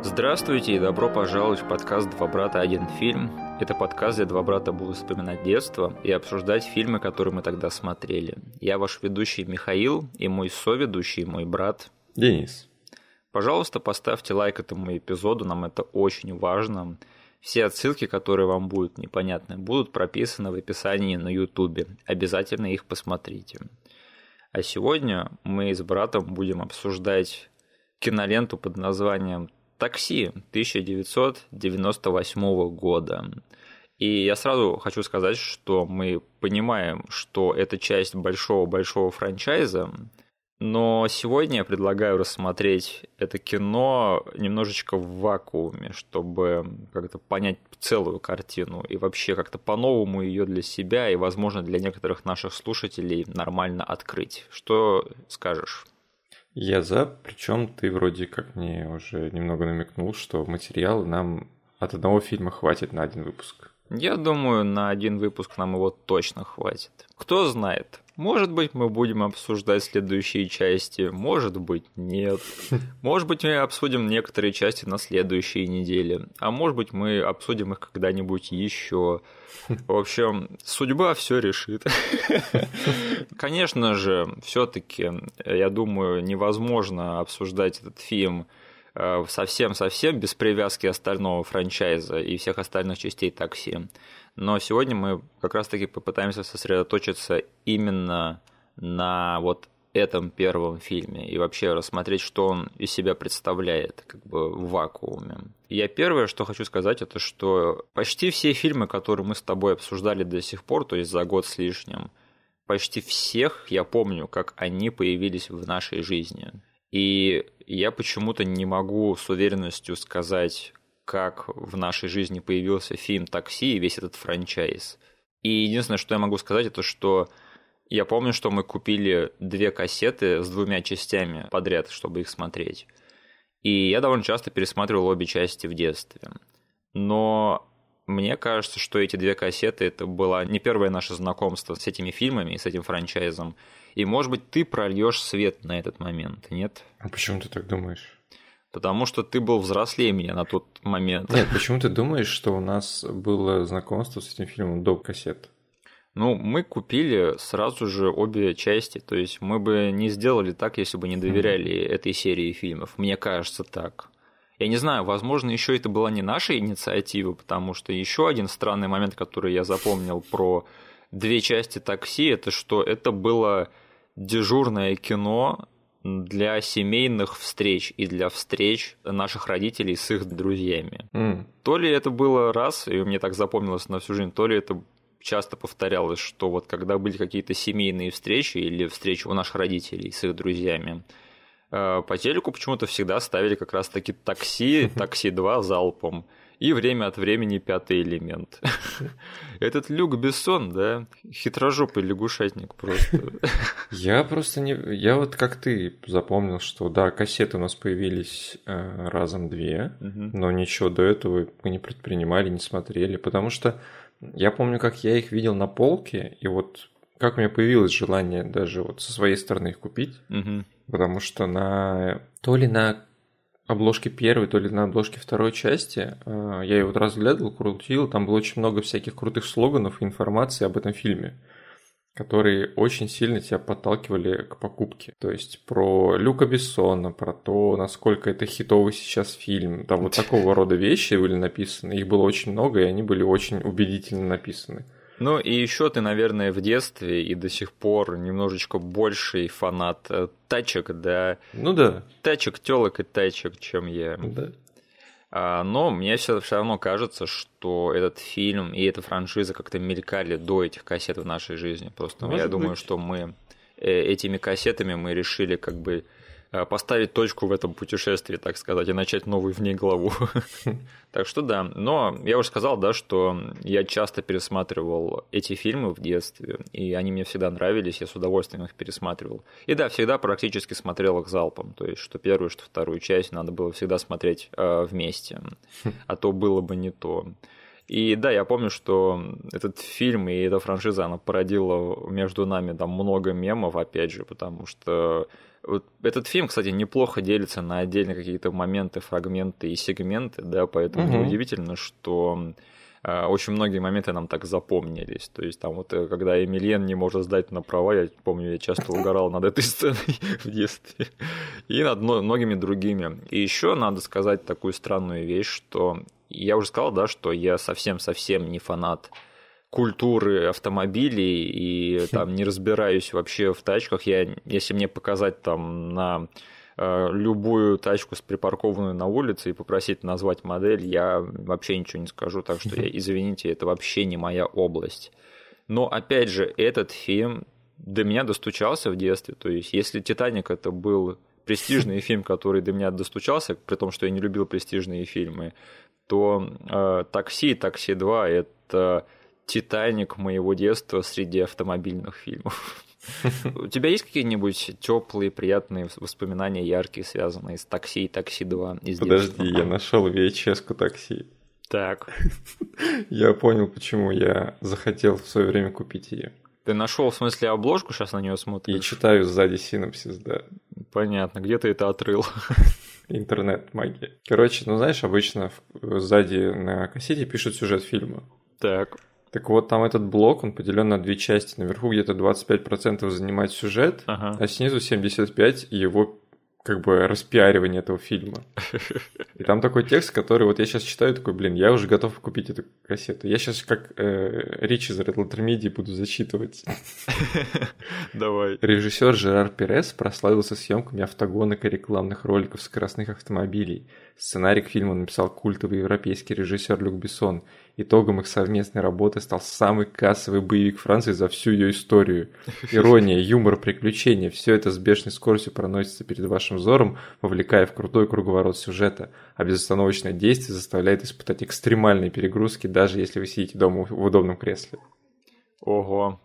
Здравствуйте и добро пожаловать в подкаст «Два брата. Один фильм». Это подкаст, где два брата будут вспоминать детство и обсуждать фильмы, которые мы тогда смотрели. Я ваш ведущий Михаил и мой соведущий, мой брат Денис. Пожалуйста, поставьте лайк этому эпизоду, нам это очень важно. Все отсылки, которые вам будут непонятны, будут прописаны в описании на ютубе. Обязательно их посмотрите. А сегодня мы с братом будем обсуждать киноленту под названием «Такси» 1998 года. И я сразу хочу сказать, что мы понимаем, что это часть большого-большого франчайза, но сегодня я предлагаю рассмотреть это кино немножечко в вакууме, чтобы как-то понять целую картину и вообще как-то по-новому ее для себя и, возможно, для некоторых наших слушателей нормально открыть. Что скажешь? Я за, причем ты вроде как мне уже немного намекнул, что материала нам от одного фильма хватит на один выпуск. Я думаю, на один выпуск нам его точно хватит. Кто знает, может быть, мы будем обсуждать следующие части, может быть, нет. Может быть, мы обсудим некоторые части на следующей неделе, а может быть, мы обсудим их когда-нибудь еще. В общем, судьба все решит. Конечно же, все-таки, я думаю, невозможно обсуждать этот фильм совсем-совсем без привязки остального франчайза и всех остальных частей такси. Но сегодня мы как раз-таки попытаемся сосредоточиться именно на вот этом первом фильме и вообще рассмотреть, что он из себя представляет как бы в вакууме. Я первое, что хочу сказать, это что почти все фильмы, которые мы с тобой обсуждали до сих пор, то есть за год с лишним, почти всех я помню, как они появились в нашей жизни. И я почему-то не могу с уверенностью сказать, как в нашей жизни появился фильм «Такси» и весь этот франчайз. И единственное, что я могу сказать, это что я помню, что мы купили две кассеты с двумя частями подряд, чтобы их смотреть. И я довольно часто пересматривал обе части в детстве. Но мне кажется, что эти две кассеты это было не первое наше знакомство с этими фильмами и с этим франчайзом. И, может быть, ты прольешь свет на этот момент, нет? А почему ты так думаешь? потому что ты был взрослее меня на тот момент. Нет, почему ты думаешь, что у нас было знакомство с этим фильмом до кассет? Ну, мы купили сразу же обе части, то есть мы бы не сделали так, если бы не доверяли mm-hmm. этой серии фильмов. Мне кажется так. Я не знаю, возможно, еще это была не наша инициатива, потому что еще один странный момент, который я запомнил про две части такси, это что это было дежурное кино для семейных встреч и для встреч наших родителей с их друзьями. Mm. То ли это было раз, и мне так запомнилось на всю жизнь, то ли это часто повторялось, что вот когда были какие-то семейные встречи или встречи у наших родителей с их друзьями, по телеку почему-то всегда ставили как раз-таки такси, такси 2 залпом и время от времени пятый элемент. Этот Люк Бессон, да, хитрожопый лягушатник просто. Я просто не... Я вот как ты запомнил, что да, кассеты у нас появились э, разом две, но ничего до этого мы не предпринимали, не смотрели, потому что я помню, как я их видел на полке, и вот как у меня появилось желание даже вот со своей стороны их купить, потому что на то ли на обложке первой, то ли на обложке второй части. А, я ее вот разглядывал, крутил, там было очень много всяких крутых слоганов и информации об этом фильме которые очень сильно тебя подталкивали к покупке. То есть про Люка Бессона, про то, насколько это хитовый сейчас фильм. Там вот такого рода вещи были написаны. Их было очень много, и они были очень убедительно написаны. Ну и еще ты, наверное, в детстве и до сих пор немножечко больший фанат э, тачек, да? Ну да. Тачек, телок и тачек, чем я. Да. А, но мне все, все равно кажется, что этот фильм и эта франшиза как-то мелькали до этих кассет в нашей жизни. Просто Может я быть. думаю, что мы э, этими кассетами мы решили как бы поставить точку в этом путешествии, так сказать, и начать новую в ней главу. Так что да, но я уже сказал, да, что я часто пересматривал эти фильмы в детстве, и они мне всегда нравились, я с удовольствием их пересматривал. И да, всегда практически смотрел их залпом, то есть что первую, что вторую часть надо было всегда смотреть э, вместе, а то было бы не то. И да, я помню, что этот фильм и эта франшиза, она породила между нами там много мемов, опять же, потому что вот этот фильм, кстати, неплохо делится на отдельные какие-то моменты, фрагменты и сегменты, да, поэтому угу. неудивительно, что э, очень многие моменты нам так запомнились. То есть там вот, э, когда Эмильен не может сдать на права, я помню, я часто угорал над этой сценой в детстве. И над многими другими. И еще надо сказать такую странную вещь, что я уже сказал, да, что я совсем-совсем не фанат культуры автомобилей и там не разбираюсь вообще в тачках. Я, если мне показать там на э, любую тачку с припаркованную на улице и попросить назвать модель, я вообще ничего не скажу, так что я, извините, это вообще не моя область. Но опять же, этот фильм до меня достучался в детстве. То есть, если Титаник это был престижный фильм, который до меня достучался, при том, что я не любил престижные фильмы, то э, «Такси» и «Такси 2» — это Титаник моего детства среди автомобильных фильмов. У тебя есть какие-нибудь теплые, приятные воспоминания, яркие, связанные с такси и такси 2 из Подожди, я нашел VHS-ку такси. Так. Я понял, почему я захотел в свое время купить ее. Ты нашел в смысле обложку, сейчас на нее смотришь? Я читаю сзади синопсис, да. Понятно, где ты это отрыл? Интернет-магия. Короче, ну знаешь, обычно сзади на кассете пишут сюжет фильма. Так. Так вот, там этот блок, он поделен на две части. Наверху где-то 25% занимает сюжет, ага. а снизу 75% его как бы распиаривание этого фильма. И там такой текст, который вот я сейчас читаю, такой, блин, я уже готов купить эту кассету. Я сейчас как э, Рич из Red Letter Media буду зачитывать. Давай. Режиссер Жерар Перес прославился съемками автогонок и рекламных роликов скоростных автомобилей. Сценарий к фильму написал культовый европейский режиссер Люк Бессон – Итогом их совместной работы стал самый кассовый боевик Франции за всю ее историю. Ирония, юмор, приключения – все это с бешеной скоростью проносится перед вашим взором, вовлекая в крутой круговорот сюжета, а безостановочное действие заставляет испытать экстремальные перегрузки, даже если вы сидите дома в удобном кресле. Ого,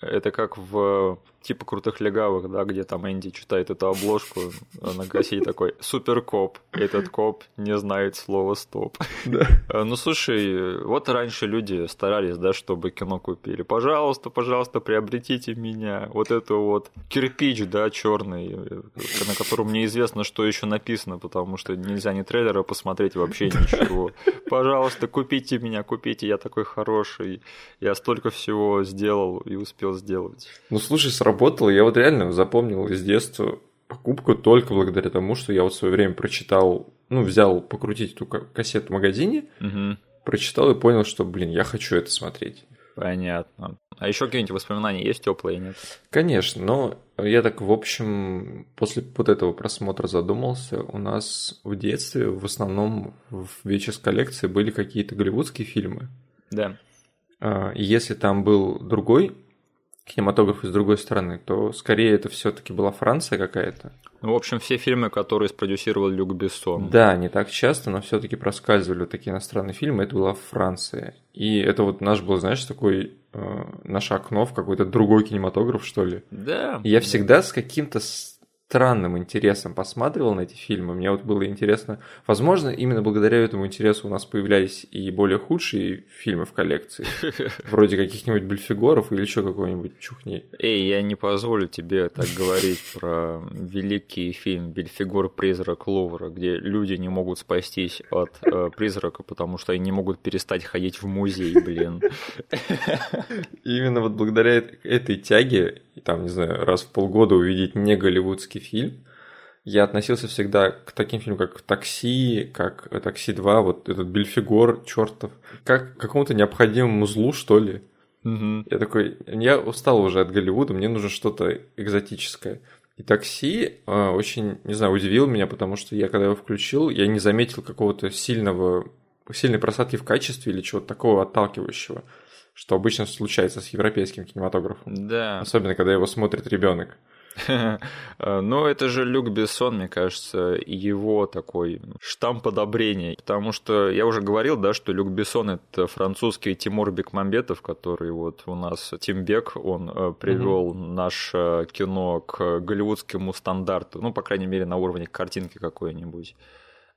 это как в типа крутых легавых, да, где там Энди читает эту обложку на кассете такой «Супер коп». Этот коп не знает слова «стоп». Да. Э, ну, слушай, вот раньше люди старались, да, чтобы кино купили. Пожалуйста, пожалуйста, приобретите меня. Вот это вот кирпич, да, черный, на котором неизвестно, что еще написано, потому что нельзя ни трейлера посмотреть, вообще ничего. Пожалуйста, купите меня, купите, я такой хороший. Я столько всего сделал и успел сделать. Ну, слушай, сработало сработало. Я вот реально запомнил из детства покупку только благодаря тому, что я вот в свое время прочитал, ну, взял покрутить эту кассету в магазине, угу. прочитал и понял, что, блин, я хочу это смотреть. Понятно. А еще какие-нибудь воспоминания есть теплые, нет? Конечно, но я так, в общем, после вот этого просмотра задумался. У нас в детстве в основном в VHS коллекции были какие-то голливудские фильмы. Да. А, если там был другой кинематограф из другой стороны, то скорее это все-таки была Франция какая-то. Ну, в общем, все фильмы, которые спродюсировал Люк Бессон. Да, не так часто, но все-таки проскальзывали вот такие иностранные фильмы, это была Франция. И это вот наш был, знаешь, такой э, наше окно в какой-то другой кинематограф, что ли. Да. И я всегда с каким-то странным интересом посматривал на эти фильмы. Мне вот было интересно. Возможно, именно благодаря этому интересу у нас появлялись и более худшие фильмы в коллекции. Вроде каких-нибудь Бельфигоров или еще какой-нибудь чухни. Эй, я не позволю тебе так говорить про великий фильм «Бельфигор. Призрак Лувра», где люди не могут спастись от э, призрака, потому что они не могут перестать ходить в музей, блин. Именно вот благодаря этой тяге, там, не знаю, раз в полгода увидеть не голливудский фантастический фильм. Я относился всегда к таким фильмам, как «Такси», как «Такси 2», вот этот Бельфигор чертов, как к какому-то необходимому злу, что ли. Угу. Я такой, я устал уже от Голливуда, мне нужно что-то экзотическое. И «Такси» э, очень, не знаю, удивил меня, потому что я, когда его включил, я не заметил какого-то сильного, сильной просадки в качестве или чего-то такого отталкивающего, что обычно случается с европейским кинематографом. Да. Особенно, когда его смотрит ребенок. Но это же Люк Бессон, мне кажется, его такой штамп одобрения. Потому что я уже говорил, да, что Люк Бессон это французский Тимур Бекмамбетов, который вот у нас Тимбек, он э, привел угу. наше кино к голливудскому стандарту, ну, по крайней мере, на уровне картинки какой-нибудь.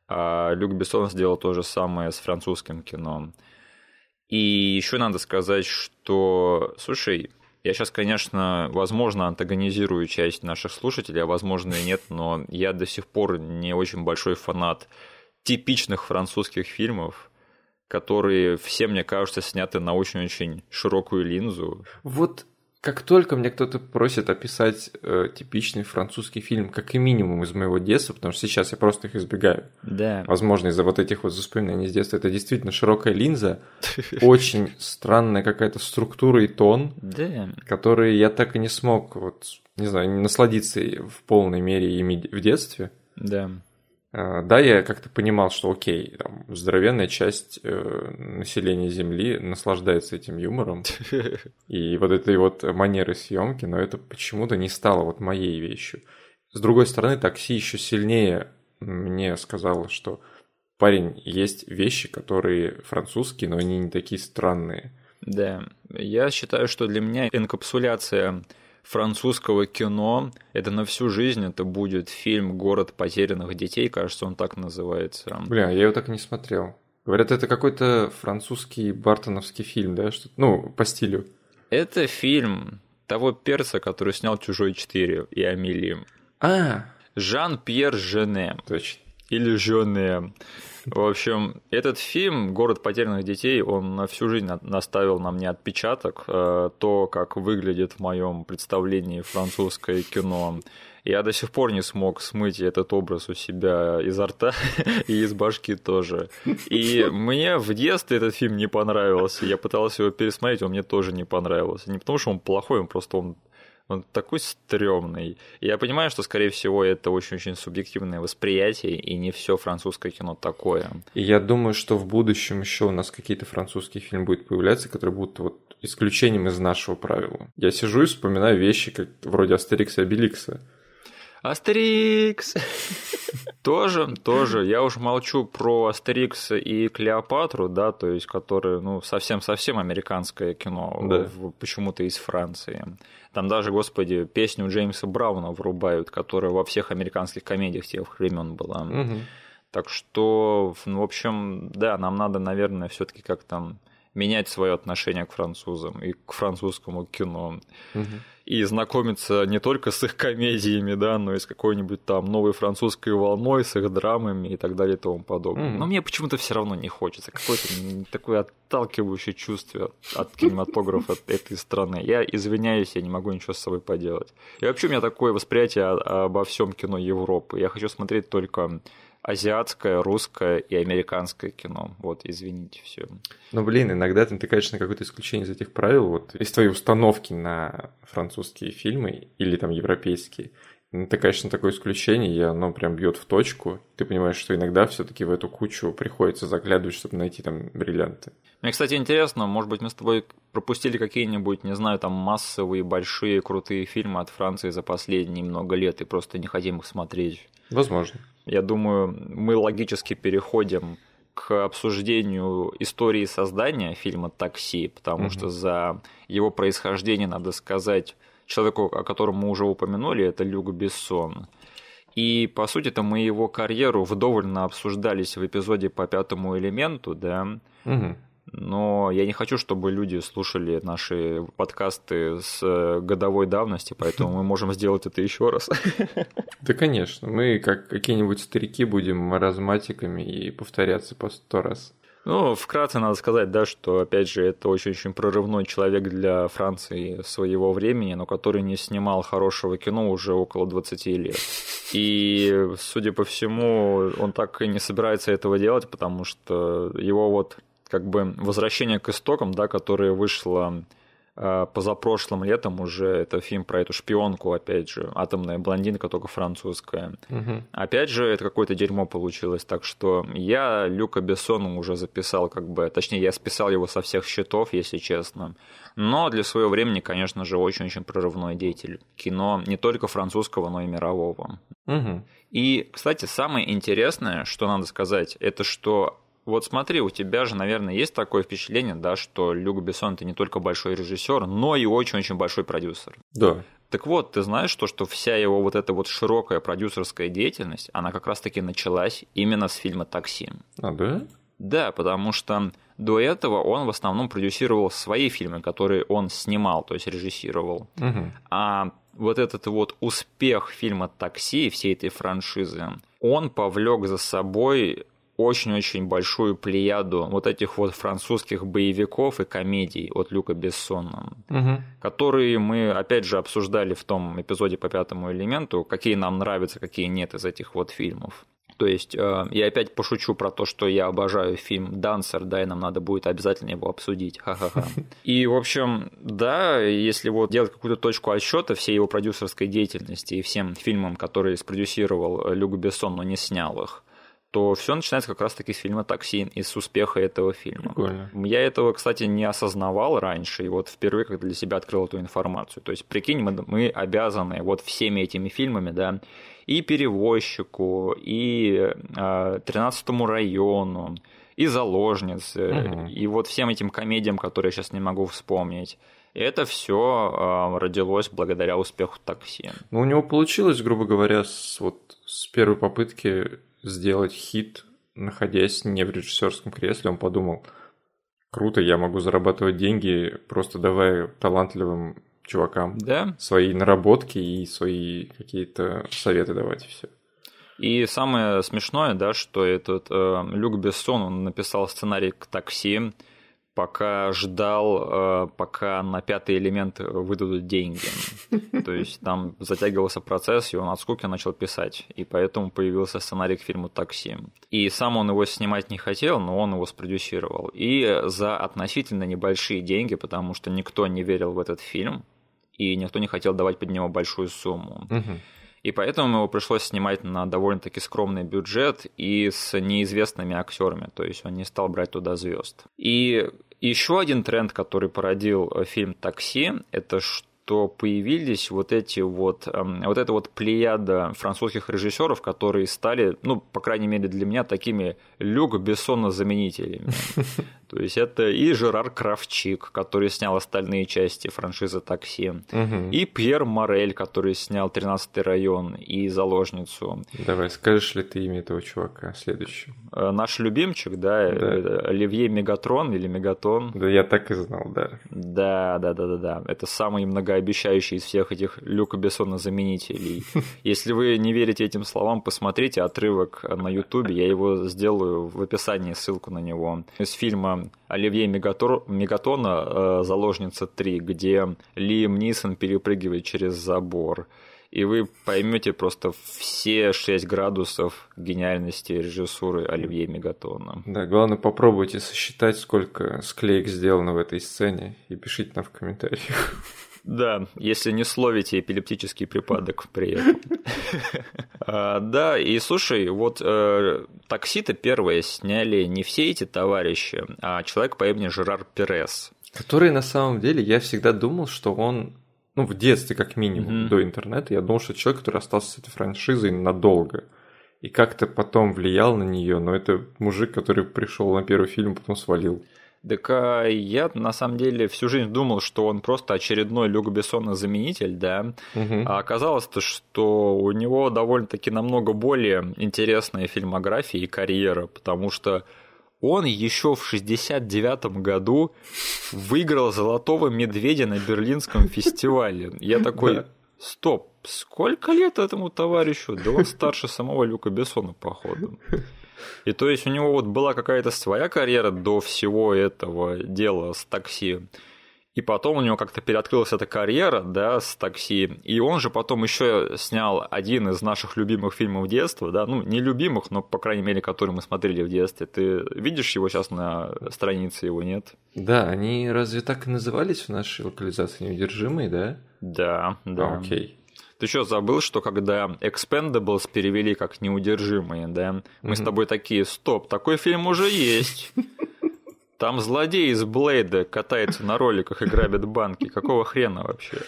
А Люк Бессон сделал то же самое с французским кино. И еще надо сказать, что, слушай, я сейчас, конечно, возможно, антагонизирую часть наших слушателей, а возможно и нет, но я до сих пор не очень большой фанат типичных французских фильмов, которые все, мне кажется, сняты на очень-очень широкую линзу. Вот как только мне кто-то просит описать э, типичный французский фильм, как и минимум из моего детства, потому что сейчас я просто их избегаю. Да. Возможно, из-за вот этих вот воспоминаний из детства. Это действительно широкая линза, очень странная какая-то структура и тон, да. которые я так и не смог, вот, не знаю, насладиться в полной мере ими в детстве. Да. А, да, я как-то понимал, что окей, там, здоровенная часть э, населения Земли наслаждается этим юмором и вот этой вот манерой съемки, но это почему-то не стало вот моей вещью. С другой стороны, такси еще сильнее мне сказала, что парень, есть вещи, которые французские, но они не такие странные. Да, я считаю, что для меня инкапсуляция французского кино. Это на всю жизнь. Это будет фильм «Город потерянных детей», кажется, он так называется. Бля, я его так и не смотрел. Говорят, это какой-то французский бартоновский фильм, да? Что ну, по стилю. Это фильм того перца, который снял «Чужой 4» и «Амели». А, Жан-Пьер Жене. точно. Или Жене. В общем, этот фильм «Город потерянных детей», он на всю жизнь наставил на мне отпечаток. Э, то, как выглядит в моем представлении французское кино. Я до сих пор не смог смыть этот образ у себя изо рта и из башки тоже. И мне в детстве этот фильм не понравился. Я пытался его пересмотреть, он мне тоже не понравился. Не потому, что он плохой, он просто он он такой стрёмный. Я понимаю, что, скорее всего, это очень-очень субъективное восприятие, и не все французское кино такое. И я думаю, что в будущем еще у нас какие-то французские фильмы будут появляться, которые будут вот исключением из нашего правила. Я сижу и вспоминаю вещи, как вроде Астерикса и Обеликса. Астерикс! тоже, тоже. Я уж молчу про Астерикс и Клеопатру, да, то есть, которые, ну, совсем-совсем американское кино, Да. почему-то из Франции. Там даже, господи, песню Джеймса Брауна врубают, которая во всех американских комедиях тех времен была. Мгм. Так что, ну, в общем, да, нам надо, наверное, все-таки как-то менять свое отношение к французам и к французскому кино. Мгм. И знакомиться не только с их комедиями, да, но и с какой-нибудь там новой французской волной, с их драмами и так далее и тому подобное. Мгм. Но мне почему-то все равно не хочется. Какое-то такое отталкивающее чувство от кинематографа этой страны. Я извиняюсь, я не могу ничего с собой поделать. И вообще у меня такое восприятие обо всем кино Европы. Я хочу смотреть только азиатское, русское и американское кино. Вот, извините, все. Ну, блин, иногда ты натыкаешься на какое-то исключение из этих правил, вот из твоей установки на французские фильмы или там европейские. Натыкаешься на такое исключение, и оно прям бьет в точку. Ты понимаешь, что иногда все-таки в эту кучу приходится заглядывать, чтобы найти там бриллианты. Мне, кстати, интересно, может быть, мы с тобой пропустили какие-нибудь, не знаю, там массовые, большие, крутые фильмы от Франции за последние много лет и просто не хотим их смотреть. Возможно. Я думаю, мы логически переходим к обсуждению истории создания фильма «Такси», потому Мгм. что за его происхождение, надо сказать, человеку, о котором мы уже упомянули, это Люк Бессон. И, по сути, это мы его карьеру вдоволь обсуждались в эпизоде по пятому элементу, да, Мгм. Но я не хочу, чтобы люди слушали наши подкасты с э, годовой давности, поэтому мы можем сделать это еще раз. Да, конечно. Мы, как какие-нибудь старики, будем маразматиками и повторяться по сто раз. Ну, вкратце надо сказать, да, что, опять же, это очень-очень прорывной человек для Франции своего времени, но который не снимал хорошего кино уже около 20 лет. И, судя по всему, он так и не собирается этого делать, потому что его вот как бы возвращение к истокам, да, которое вышло э, позапрошлым летом уже, это фильм про эту шпионку, опять же, атомная блондинка, только французская. Мгм. Опять же, это какое-то дерьмо получилось, так что я Люка Бессона уже записал, как бы, точнее, я списал его со всех счетов, если честно. Но для своего времени, конечно же, очень-очень прорывной деятель кино не только французского, но и мирового. Мгм. И, кстати, самое интересное, что надо сказать, это что вот смотри, у тебя же, наверное, есть такое впечатление, да, что Люк Бессон это не только большой режиссер, но и очень-очень большой продюсер. Да. Так вот, ты знаешь то, что вся его вот эта вот широкая продюсерская деятельность, она как раз-таки началась именно с фильма «Такси». А, да? Да, потому что до этого он в основном продюсировал свои фильмы, которые он снимал, то есть режиссировал. Угу. А вот этот вот успех фильма «Такси», всей этой франшизы, он повлек за собой очень-очень большую плеяду вот этих вот французских боевиков и комедий от Люка Бессона, угу. которые мы, опять же, обсуждали в том эпизоде по пятому элементу, какие нам нравятся, какие нет из этих вот фильмов. То есть э, я опять пошучу про то, что я обожаю фильм «Дансер», да, и нам надо будет обязательно его обсудить. Ха-ха-ха. И, в общем, да, если вот делать какую-то точку отсчета всей его продюсерской деятельности и всем фильмам, которые спродюсировал Люк Бессон, но не снял их, то все начинается как раз-таки с фильма «Такси» и с успеха этого фильма. Прикольно. Я этого, кстати, не осознавал раньше, и вот впервые как для себя открыл эту информацию. То есть, прикинь, мы, мы обязаны вот всеми этими фильмами, да, и «Перевозчику», и э, «13 району», и «Заложницы», угу. и вот всем этим комедиям, которые я сейчас не могу вспомнить. И это все э, родилось благодаря успеху такси. Ну, у него получилось, грубо говоря, с, вот, с первой попытки сделать хит, находясь не в режиссерском кресле, он подумал, круто, я могу зарабатывать деньги, просто давая талантливым чувакам да? свои наработки и свои какие-то советы давать, и все. И самое смешное, да, что этот э, Люк Бессон, он написал сценарий к такси, пока ждал, э, пока на пятый элемент выдадут деньги. То есть там затягивался процесс, и он от скуки начал писать. И поэтому появился сценарий к фильму «Такси». И сам он его снимать не хотел, но он его спродюсировал. И за относительно небольшие деньги, потому что никто не верил в этот фильм, и никто не хотел давать под него большую сумму. И поэтому его пришлось снимать на довольно-таки скромный бюджет и с неизвестными актерами, то есть он не стал брать туда звезд. И еще один тренд, который породил э, фильм «Такси», это что появились вот эти вот, эм, вот эта вот плеяда французских режиссеров, которые стали, ну, по крайней мере для меня, такими Люк Бессона заменителями. То есть это и Жерар Кравчик, который снял остальные части франшизы «Такси», угу. и Пьер Морель, который снял «13 район» и «Заложницу». Давай, скажешь ли ты имя этого чувака следующий? Э, наш любимчик, да, да. Оливье Мегатрон или Мегатон. Да, я так и знал, да. Да, да, да, да, да. Это самый многообещающий из всех этих Люка Бессона заменителей. Если вы не верите этим словам, посмотрите отрывок на Ютубе, я его сделаю в описании, ссылку на него. Из фильма Оливье Мегатор, Мегатона э, «Заложница 3», где Лиам Нисон перепрыгивает через забор. И вы поймете просто все шесть градусов гениальности режиссуры Оливье Мегатона. Да, главное попробуйте сосчитать, сколько склеек сделано в этой сцене, и пишите нам в комментариях. Да, если не словите эпилептический припадок при этом. А, да, и слушай, вот э, такси-то первое сняли не все эти товарищи, а человек по имени Жерар Перес. Который на самом деле, я всегда думал, что он ну, в детстве, как минимум, mm-hmm. до интернета, я думал, что человек, который остался с этой франшизой надолго. И как-то потом влиял на нее, но это мужик, который пришел на первый фильм, потом свалил. Так а я на самом деле всю жизнь думал, что он просто очередной Люк Бессона заменитель, да. Угу. А оказалось-то, что у него довольно-таки намного более интересная фильмография и карьера, потому что он еще в 69 году выиграл «Золотого медведя» на Берлинском фестивале. Я такой, стоп, сколько лет этому товарищу? Да он старше самого Люка Бессона, походу. И то есть у него вот была какая-то своя карьера до всего этого дела с такси. И потом у него как-то переоткрылась эта карьера, да, с такси. И он же потом еще снял один из наших любимых фильмов детства, да, ну, не любимых, но, по крайней мере, который мы смотрели в детстве. Ты видишь его сейчас на странице его, нет? Да, они разве так и назывались в нашей локализации неудержимые, да? Да, да. окей. Ты что, забыл, что когда Expendables перевели как неудержимые, да? Мы mm-hmm. с тобой такие, стоп, такой фильм уже есть. Там злодей из Блейда катается на роликах и грабит банки. Какого хрена вообще?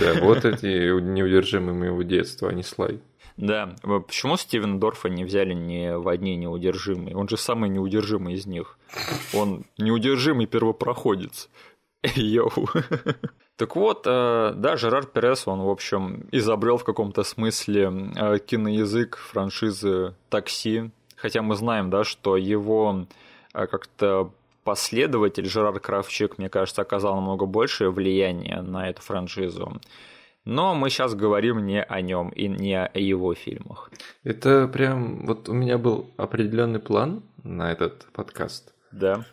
Да, вот эти неудержимые моего детства, а не слай. Да, почему Стивен Дорфа не взяли ни в одни неудержимые? Он же самый неудержимый из них. Он неудержимый первопроходец. Йоу. Так вот, э, да, Жерар Перес, он, в общем, изобрел в каком-то смысле э, киноязык франшизы «Такси», хотя мы знаем, да, что его э, как-то последователь Жерар Кравчик, мне кажется, оказал намного большее влияние на эту франшизу. Но мы сейчас говорим не о нем и не о его фильмах. Это прям вот у меня был определенный план на этот подкаст. Да.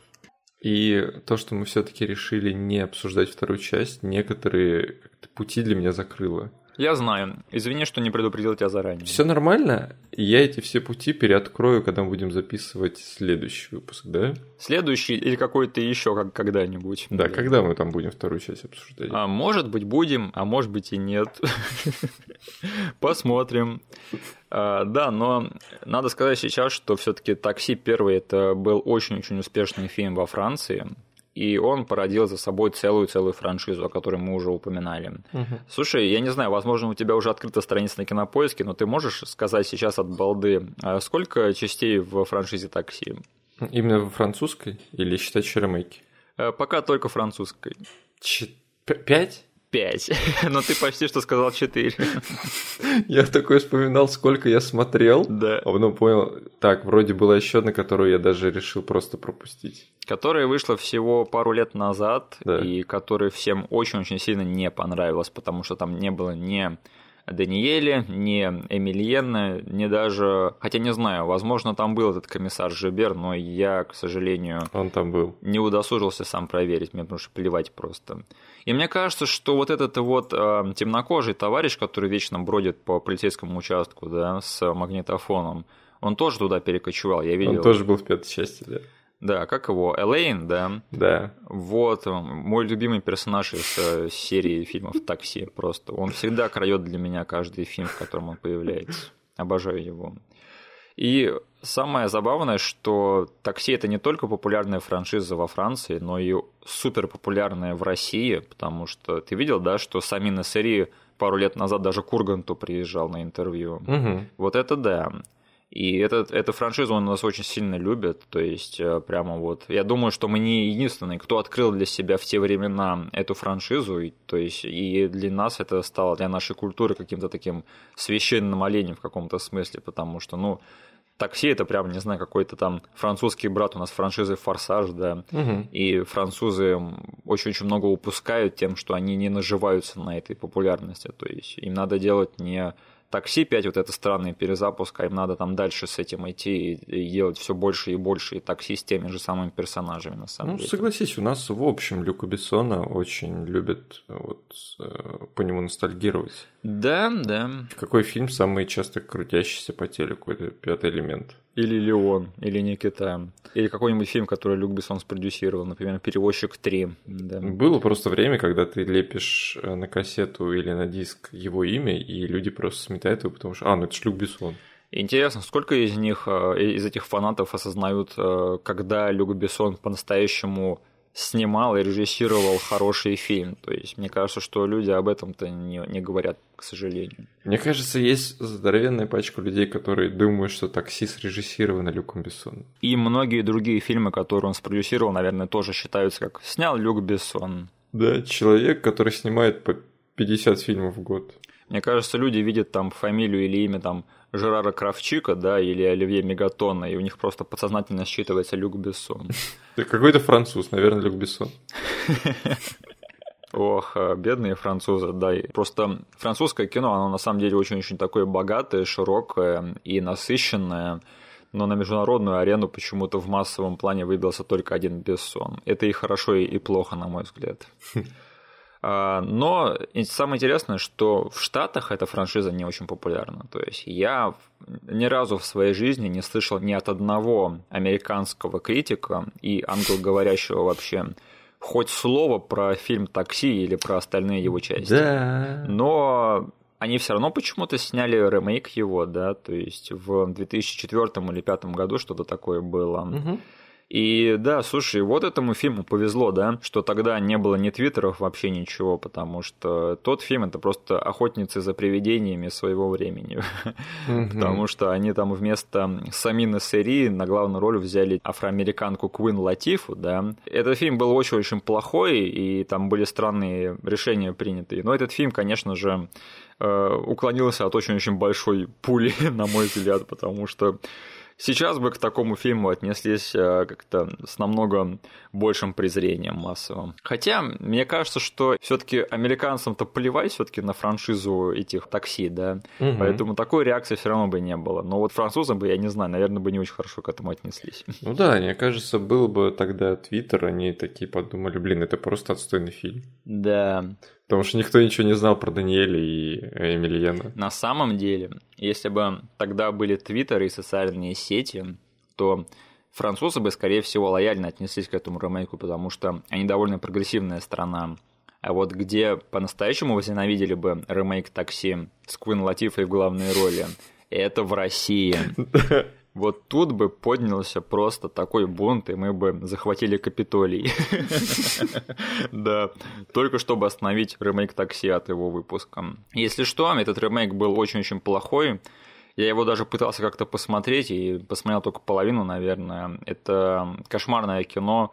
И то, что мы все-таки решили не обсуждать вторую часть, некоторые пути для меня закрыло. Я знаю. Извини, что не предупредил тебя заранее. Все нормально. Я эти все пути переоткрою, когда мы будем записывать следующий выпуск, да? Следующий или какой-то еще как когда-нибудь. Да, когда мы там будем вторую часть обсуждать? А может быть будем, а может быть и нет. Посмотрим. А, да, но надо сказать сейчас, что все-таки такси первый это был очень-очень успешный фильм во Франции и он породил за собой целую-целую франшизу, о которой мы уже упоминали. Угу. Слушай, я не знаю, возможно, у тебя уже открыта страница на кинопоиске, но ты можешь сказать сейчас от балды, а сколько частей в франшизе такси? Именно в французской или считать еще ремейки? Э, пока только французской. Ч... Пять? 5. Но ты почти что сказал 4. Я такой вспоминал, сколько я смотрел. Да. А потом понял, так, вроде была еще одна, которую я даже решил просто пропустить. Которая вышла всего пару лет назад, да. и которая всем очень-очень сильно не понравилась, потому что там не было ни Даниэле, ни Эмильена, ни даже... Хотя не знаю, возможно, там был этот комиссар Жибер, но я, к сожалению... Он там был. Не удосужился сам проверить, мне потому что плевать просто. И мне кажется, что вот этот вот э, темнокожий товарищ, который вечно бродит по полицейскому участку, да, с магнитофоном, он тоже туда перекочевал, я видел. Он тоже был в пятой части, да. Да, как его? Элейн, да? Да. Вот, мой любимый персонаж из э, серии фильмов «Такси» просто. Он всегда крает для меня каждый фильм, в котором он появляется. Обожаю его. И самое забавное, что «Такси» — это не только популярная франшиза во Франции, но и супер популярная в России, потому что ты видел, да, что Сами Нассери пару лет назад даже Курганту приезжал на интервью. Угу. Вот это да. И этот, эту франшизу он нас очень сильно любит, то есть э, прямо вот... Я думаю, что мы не единственные, кто открыл для себя в те времена эту франшизу, и, то есть и для нас это стало, для нашей культуры каким-то таким священным оленем в каком-то смысле, потому что, ну, такси это прям, не знаю, какой-то там французский брат у нас франшизы «Форсаж», да, угу. и французы очень-очень много упускают тем, что они не наживаются на этой популярности, то есть им надо делать не такси 5, вот это странный перезапуск, а им надо там дальше с этим идти и, делать все больше и больше и такси с теми же самыми персонажами, на самом ну, деле. согласись, у нас в общем Люка Бессона очень любят вот, э, по нему ностальгировать. Да, да. Какой фильм самый часто крутящийся по телеку? Это «Пятый элемент». Или «Леон», или «Никита». Или какой-нибудь фильм, который Люк Бессон спродюсировал, например, «Перевозчик 3». Да. Было просто время, когда ты лепишь э, на кассету или на диск его имя, и люди просто сметают его, потому что, а, ну это ж Люк Бессон. Интересно, сколько из них, э, из этих фанатов осознают, э, когда Люк Бессон по-настоящему снимал и режиссировал хороший фильм. То есть мне кажется, что люди об этом-то не, не говорят, к сожалению. Мне кажется, есть здоровенная пачка людей, которые думают, что «Такси» срежиссировано Люком Бессоном. И многие другие фильмы, которые он спродюсировал, наверное, тоже считаются как «снял Люк Бессон». Да, человек, который снимает по 50 фильмов в год. Мне кажется, люди видят там фамилию или имя там Жерара Кравчика, да, или Оливье Мегатона, и у них просто подсознательно считывается Люк Бессон. Ты какой-то француз, наверное, Люк Бессон. Ох, э, бедные французы, да. Просто французское кино, оно на самом деле очень-очень такое богатое, широкое и насыщенное, но на международную арену почему-то в массовом плане выбился только один Бессон. Это и хорошо, и плохо, на мой взгляд. А, но самое интересное, что в Штатах эта франшиза не очень популярна. То есть я ни разу в своей жизни не слышал ни от одного американского критика и англоговорящего вообще хоть слово про фильм «Такси» или про остальные его части. Да. Но они все равно почему-то сняли ремейк его, да, то есть в 2004 или 2005 году что-то такое было. Угу. И да, слушай, вот этому фильму повезло, да, что тогда не было ни твиттеров, вообще ничего, потому что тот фильм это просто охотницы за привидениями своего времени. Потому что они там вместо Самины Сери на главную роль взяли афроамериканку Квин Латифу, да. Этот фильм был очень-очень плохой, и там были странные решения приняты. Но этот фильм, конечно же, э, уклонился от очень-очень большой пули, на мой взгляд, потому что сейчас бы к такому фильму отнеслись э, как-то с намного большим презрением массовым. Хотя, мне кажется, что все таки американцам-то плевать все таки на франшизу этих такси, да, угу. поэтому такой реакции все равно бы не было. Но вот французам бы, я не знаю, наверное, бы не очень хорошо к этому отнеслись. Ну да, мне кажется, был бы тогда Твиттер, они такие подумали, блин, это просто отстойный фильм. Да. Потому что никто ничего не знал про Даниэля и Эмильена. На самом деле, если бы тогда были Твиттер и социальные сети, то французы бы, скорее всего, лояльно отнеслись к этому ремейку, потому что они довольно прогрессивная страна. А вот где по-настоящему возненавидели бы ремейк «Такси» с Квин Латифой в главной роли, это в России. Вот тут бы поднялся просто такой бунт, и мы бы захватили Капитолий. Да, только чтобы остановить ремейк «Такси» от его выпуска. Если что, этот ремейк был очень-очень плохой, я его даже пытался как-то посмотреть и посмотрел только половину, наверное. Это кошмарное кино,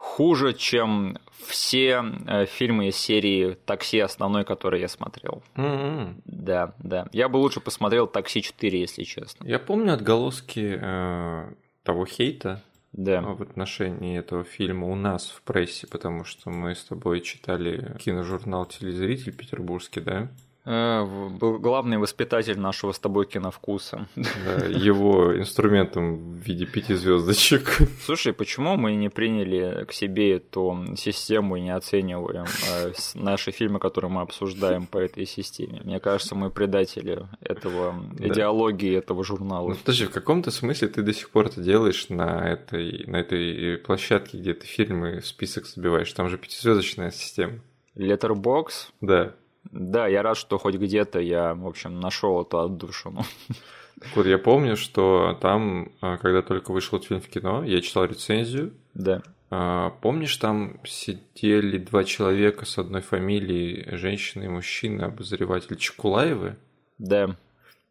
хуже, чем все э, фильмы из серии «Такси» основной, который я смотрел. Mm-hmm. Да, да. Я бы лучше посмотрел «Такси 4», если честно. Я помню отголоски э, того хейта да. в отношении этого фильма у нас в прессе, потому что мы с тобой читали киножурнал «Телезритель» петербургский, да? Э, был главный воспитатель нашего с тобой киновкуса. Да, его инструментом в виде пяти звездочек. Слушай, почему мы не приняли к себе эту систему и не оцениваем э, наши фильмы, которые мы обсуждаем по этой системе? Мне кажется, мы предатели этого да. идеологии этого журнала. Ну, подожди, в каком-то смысле ты до сих пор это делаешь на этой, на этой площадке, где ты фильмы в список забиваешь? Там же пятизвездочная система. Letterbox? Да. Да, я рад, что хоть где-то я, в общем, нашел эту отдушину. Вот я помню, что там, а, когда только вышел этот фильм в кино, я читал рецензию. Да. А, помнишь, там сидели два человека с одной фамилией, женщина и мужчина, обозреватель Чекулаевы? Да.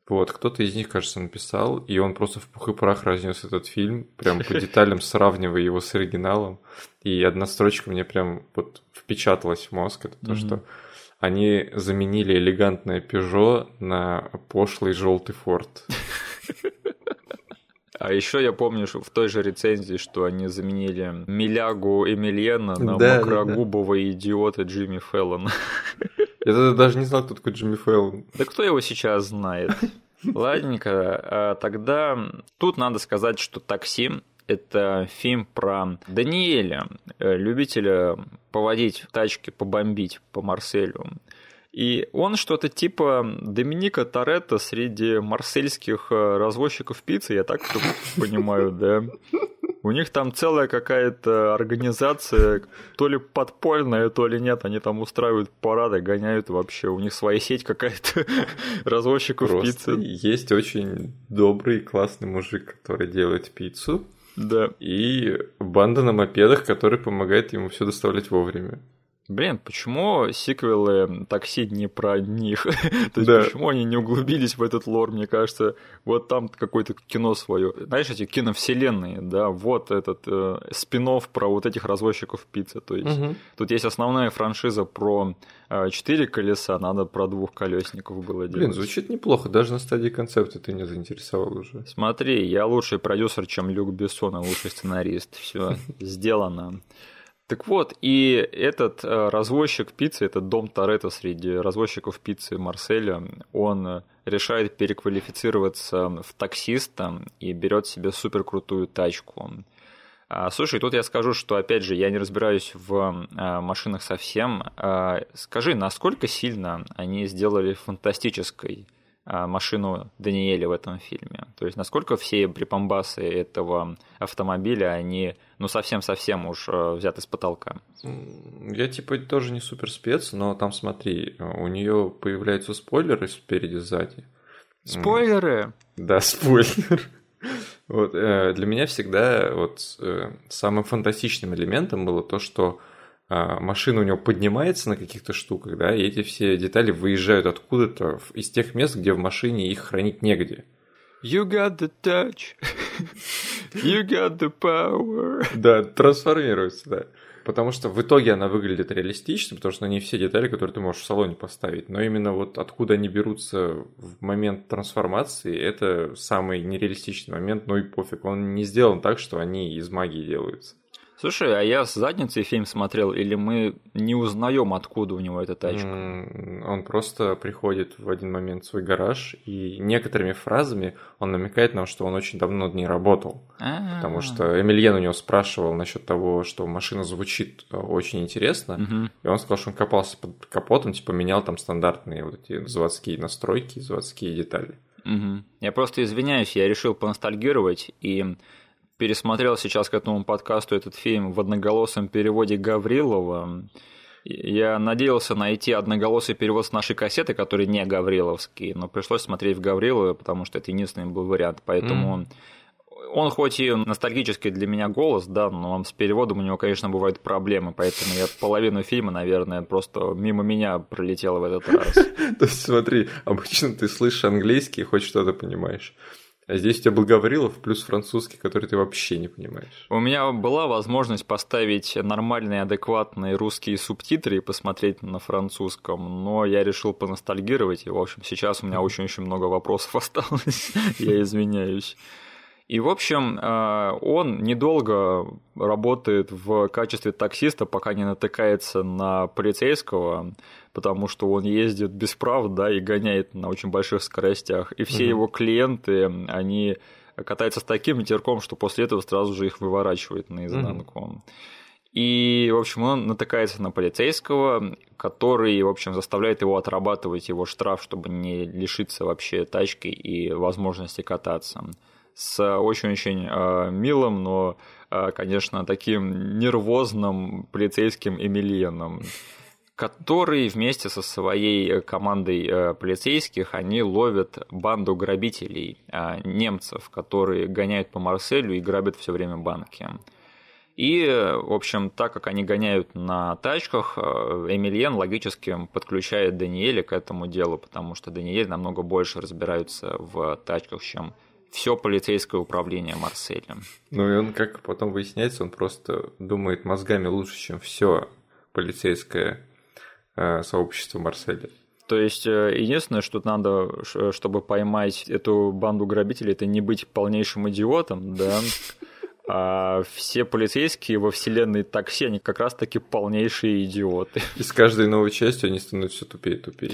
Вот, кто-то из них, кажется, написал, и он просто в пух и прах разнес этот фильм, прям по деталям сравнивая его с оригиналом. И одна строчка мне прям вот впечаталась в мозг, это то, что они заменили элегантное Peugeot на пошлый желтый Форд. А еще я помню что в той же рецензии, что они заменили Милягу Эмильена на да, макрогубого да, идиота Джимми Феллона. Я даже не знал, кто такой Джимми Феллон. Да кто его сейчас знает? Ладненько, а тогда тут надо сказать, что такси это фильм про Даниэля, э, любителя поводить тачки, побомбить по Марселю. И он что-то типа Доминика Торетто среди марсельских э, развозчиков пиццы, я так понимаю, да. У них там целая какая-то организация, то ли подпольная, то ли нет. Они там устраивают парады, гоняют вообще. У них своя сеть какая-то развозчиков Просто пиццы. Есть очень добрый, классный мужик, который делает пиццу. Да. И банда на мопедах, которая помогает ему все доставлять вовремя. Блин, почему сиквелы такси не про них? То есть да. почему они не углубились в этот лор, мне кажется, вот там какое-то кино свое. Знаешь, эти киновселенные, да, вот этот э, спин про вот этих развозчиков пиццы. То есть угу. тут есть основная франшиза про э, четыре колеса, надо про двухколесников было делать. Блин, звучит неплохо, даже на стадии концепта ты не заинтересовал уже. Смотри, я лучший продюсер, чем Люк Бессон, и лучший сценарист. Все сделано. Так вот, и этот э, развозчик пиццы, этот дом Торетто среди развозчиков пиццы Марселя, он решает переквалифицироваться в таксиста и берет себе суперкрутую тачку. А, слушай, тут я скажу, что, опять же, я не разбираюсь в э, машинах совсем. А, скажи, насколько сильно они сделали фантастической а, машину Даниэля в этом фильме. То есть насколько все припомбасы этого автомобиля, они ну совсем-совсем уж э, взяты с потолка. Я типа тоже не супер спец, но там смотри, у нее появляются спойлеры спереди сзади. Спойлеры? Да, спойлер. Вот, э, для меня всегда вот э, самым фантастичным элементом было то, что машина у него поднимается на каких-то штуках, да, и эти все детали выезжают откуда-то из тех мест, где в машине их хранить негде. You got the touch. You got the power. Да, трансформируется, да. потому что в итоге она выглядит реалистично, потому что ней все детали, которые ты можешь в салоне поставить. Но именно вот откуда они берутся в момент трансформации, это самый нереалистичный момент, ну и пофиг. Он не сделан так, что они из магии делаются. Слушай, а я с задницей фильм смотрел, или мы не узнаем, откуда у него эта тачка? Он просто приходит в один момент в свой гараж, и некоторыми фразами он намекает нам, что он очень давно над ней работал. А-а-а. Потому что Эмильен у него спрашивал насчет того, что машина звучит э, очень интересно, угу. и он сказал, что он копался под капотом, типа менял там стандартные вот эти заводские настройки, заводские детали. Угу. Я просто извиняюсь, я решил поностальгировать, и пересмотрел сейчас к этому подкасту этот фильм в одноголосом переводе Гаврилова. Я надеялся найти одноголосый перевод с нашей кассеты, который не Гавриловский, но пришлось смотреть в Гаврилова, потому что это единственный был вариант. Поэтому mm. он хоть и ностальгический для меня голос, да, но с переводом у него, конечно, бывают проблемы, поэтому я половину фильма, наверное, просто мимо меня пролетела в этот раз. То есть смотри, обычно ты слышишь английский и хоть что-то понимаешь. А здесь у тебя был Гаврилов плюс французский, который ты вообще не понимаешь. У меня была возможность поставить нормальные, адекватные русские субтитры и посмотреть на французском, но я решил поностальгировать, и, в общем, сейчас у меня очень-очень много вопросов осталось, я извиняюсь. И, в общем, э, он недолго работает в качестве таксиста, пока не натыкается на полицейского, потому что он ездит без прав, да, и гоняет на очень больших скоростях. И все угу. его клиенты, они катаются с таким ветерком, что после этого сразу же их выворачивает наизнанку. Угу. И, в общем, он натыкается на полицейского, который, в общем, заставляет его отрабатывать его штраф, чтобы не лишиться вообще тачки и возможности кататься с очень-очень э, милым, но, э, конечно, таким нервозным полицейским Эмильеном который вместе со своей командой э, полицейских они ловят банду грабителей немцев, которые гоняют по Марселю и грабят все время банки. И, в общем, так как они гоняют на тачках, Эмильен логически подключает Даниэля к этому делу, потому что Даниэль намного больше разбирается в тачках, чем все полицейское управление Марселя. Ну и он, как потом выясняется, он просто думает мозгами лучше, чем все полицейское э, сообщество Марселя. То есть э, единственное, что надо, чтобы поймать эту банду грабителей, это не быть полнейшим идиотом, да, а все полицейские во вселенной такси, они как раз-таки полнейшие идиоты. И с каждой новой частью они становятся все тупее и тупее.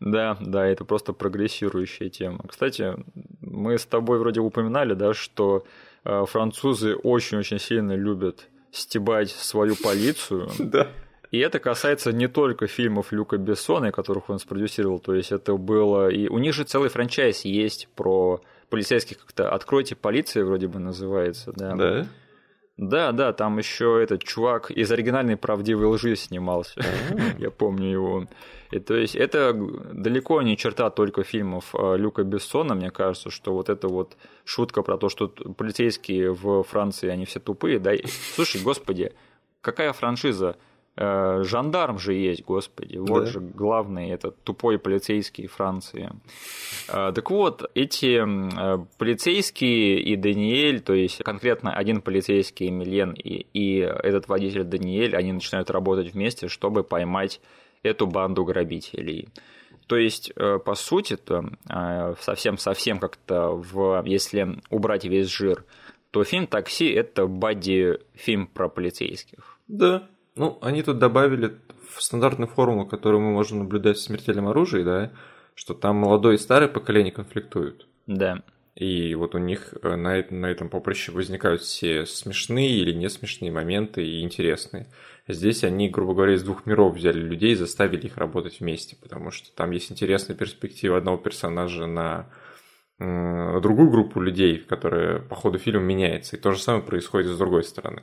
Да, да, это просто прогрессирующая тема. Кстати, мы с тобой вроде упоминали, да, что э, французы очень-очень сильно любят стебать свою полицию. Да. И это касается не только фильмов Люка Бессона, которых он спродюсировал, то есть это было... И у них же целый франчайз есть про полицейских как-то «Откройте полиция» вроде бы называется, да. Да? Да, да, там еще этот чувак из оригинальной правдивой лжи снимался. Я помню его. И то есть это далеко не черта только фильмов а, Люка Бессона, мне кажется, что вот эта вот шутка про то, что полицейские в Франции, они все тупые, да. Слушай, господи, какая франшиза? Э, жандарм же есть, господи, вот да. же главный, это тупой полицейский Франции. Э, так вот, эти э, полицейские и Даниэль, то есть конкретно один полицейский Эмилен и, и этот водитель Даниэль, они начинают работать вместе, чтобы поймать эту банду грабителей. То есть, по сути-то, совсем-совсем как-то, в, если убрать весь жир, то фильм «Такси» — это бади-фильм про полицейских. Да, ну, они тут добавили в стандартную формулу, которую мы можем наблюдать в смертельном оружии, да, что там молодое и старое поколение конфликтуют. Да. И вот у них э, на, на этом поприще возникают все смешные или не смешные моменты и интересные. Здесь они, грубо говоря, из двух миров взяли людей и заставили их работать вместе, потому что там есть интересная перспектива одного персонажа на другую группу людей, которая по ходу фильма меняется. И то же самое происходит с другой стороны.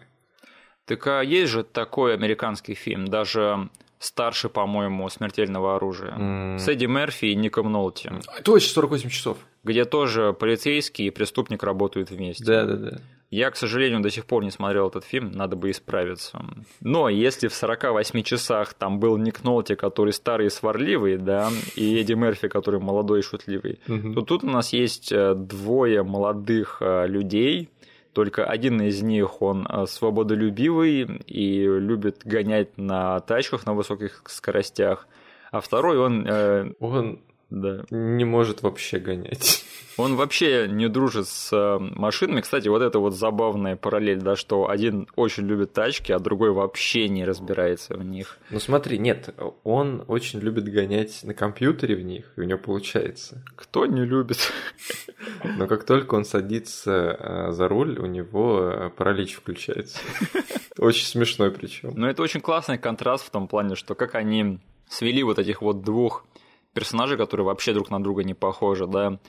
Так а есть же такой американский фильм, даже старше, по-моему, «Смертельного оружия». Mm. С Эдди Мерфи и Ником Нолти. Точно, 48 часов. Где тоже полицейский и преступник работают вместе. Да, да, да. Я, к сожалению, до сих пор не смотрел этот фильм, надо бы исправиться. Но если в 48 часах там был Ник Нолти, который старый и сварливый, да, и Эдди Мерфи, который молодой и шутливый, то тут у нас есть э, двое молодых э, людей, только один из них, он э, свободолюбивый и любит гонять на тачках на высоких скоростях, а второй он... Э, он да. не может вообще гонять. Он вообще не дружит с э, машинами. Кстати, вот это вот забавная параллель, да, что один очень любит тачки, а другой вообще не разбирается в них. Ну смотри, нет, он очень любит гонять на компьютере в них, и у него получается. Кто не любит? Но как только он садится э, за руль, у него э, паралич включается. Очень смешной причем. Но это очень классный контраст в том плане, что как они свели вот этих вот двух персонажей, которые вообще друг на друга не похожи, да,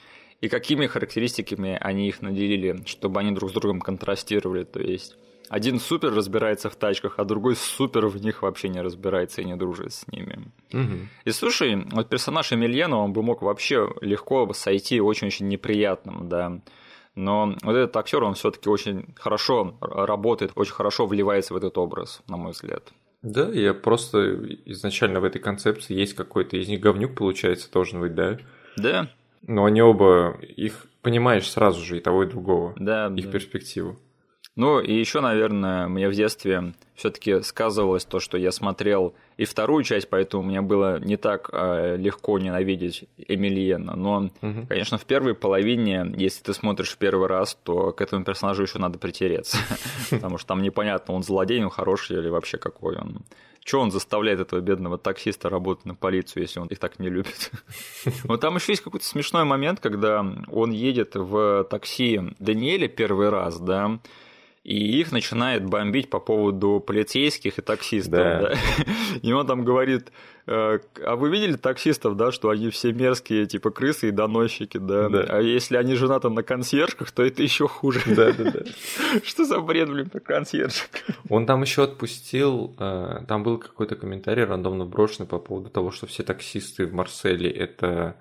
и какими характеристиками они их наделили, чтобы они друг с другом контрастировали. То есть один супер разбирается в тачках, а другой супер в них вообще не разбирается и не дружит с ними. Угу. И слушай, вот персонаж Эмильена, он бы мог вообще легко сойти очень-очень неприятным, да. Но вот этот актер, он все-таки очень хорошо работает, очень хорошо вливается в этот образ, на мой взгляд. Да, я просто изначально в этой концепции есть какой-то из них говнюк, получается, должен быть, да? Да. Но они оба, их понимаешь сразу же и того, и другого. Да. Их да. перспективу. Ну и еще, наверное, мне в детстве все-таки сказывалось то, что я смотрел и вторую часть, поэтому мне было не так э, легко ненавидеть Эмильена. Но, угу. конечно, в первой половине, если ты смотришь в первый раз, то к этому персонажу еще надо притереться. Потому что там непонятно, он злодей, он хороший или вообще какой он. Чего он заставляет этого бедного таксиста работать на полицию, если он их так не любит? Но там еще есть какой-то смешной момент, когда он едет в такси Даниэля первый раз, да, и их начинает бомбить по поводу полицейских и таксистов. Да. Да? И он там говорит, «Э, а вы видели таксистов, да, что они все мерзкие, типа крысы и доносчики, да? да. А если они женаты на консьержках, то это еще хуже. Да, да, да. Что за бред, блин, про консьержек? Он там еще отпустил, э, там был какой-то комментарий рандомно брошенный по поводу того, что все таксисты в Марселе это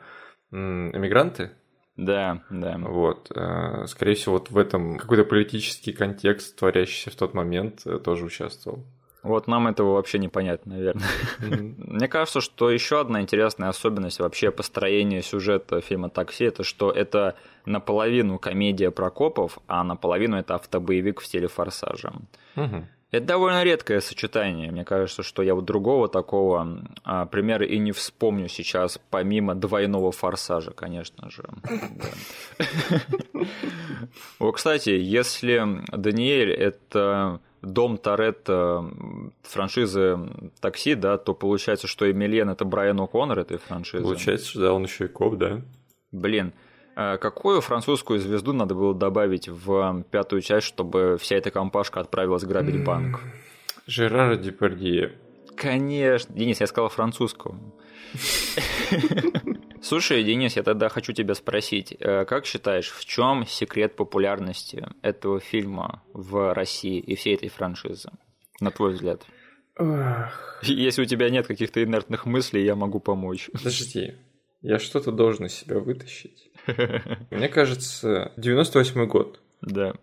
эмигранты, да, да. Вот. Э, скорее всего, вот в этом какой-то политический контекст, творящийся в тот момент, э, тоже участвовал. Вот нам этого вообще непонятно, наверное. Mm-hmm. Мне кажется, что еще одна интересная особенность вообще построения сюжета фильма «Такси» это что это наполовину комедия про копов, а наполовину это автобоевик в стиле «Форсажа». Mm-hmm. Это довольно редкое сочетание. Мне кажется, что я вот другого такого а, примера и не вспомню сейчас, помимо двойного форсажа, конечно же. О, кстати, если Даниэль это дом Торетто франшизы такси, да, то получается, что Эмильен это Брайан О'Коннор этой франшизы. Получается, да, он еще и коп, да. Блин, какую французскую звезду надо было добавить в пятую часть, чтобы вся эта компашка отправилась грабить банк? Жерара Депардье. Конечно. Денис, я сказал французскую. Слушай, Денис, я тогда хочу тебя спросить, э, как считаешь, в чем секрет популярности этого фильма в России и всей этой франшизы, на твой взгляд? Если у тебя нет каких-то инертных мыслей, я могу помочь. Подожди, я что-то должен из себя вытащить. Мне кажется, 98 год. Да.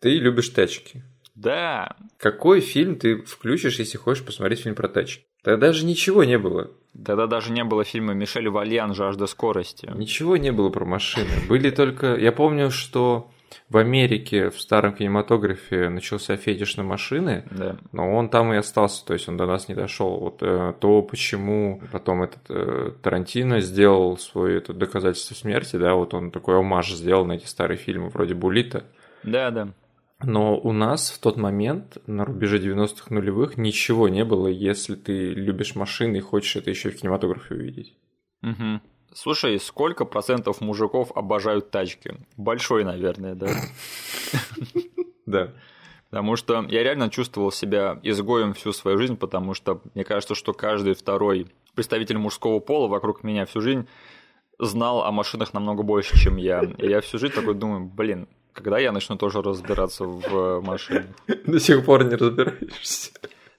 Ты любишь тачки. Да. Какой фильм ты включишь, если хочешь посмотреть фильм про тачки? Тогда же ничего не было. Тогда даже не было фильма Мишель Вальян «Жажда скорости». Ничего не было про машины. Были только... Я помню, что в Америке в старом кинематографе начался фетиш на машины, да. но он там и остался, то есть он до нас не дошел. Вот э, то, почему потом этот э, Тарантино сделал свое это доказательство смерти, да, вот он такой омаж сделал на эти старые фильмы, вроде Булита. Да, да. Но у нас в тот момент, на рубеже 90-х нулевых, ничего не было, если ты любишь машины и хочешь это еще в кинематографе увидеть. Угу. Слушай, сколько процентов мужиков обожают тачки? Большой, наверное, да? Да. Потому что я реально чувствовал себя изгоем всю свою жизнь, потому что мне кажется, что каждый второй представитель мужского пола вокруг меня всю жизнь знал о машинах намного больше, чем я. И я всю жизнь такой думаю, блин, когда я начну тоже разбираться в машинах? До сих пор не разбираешься.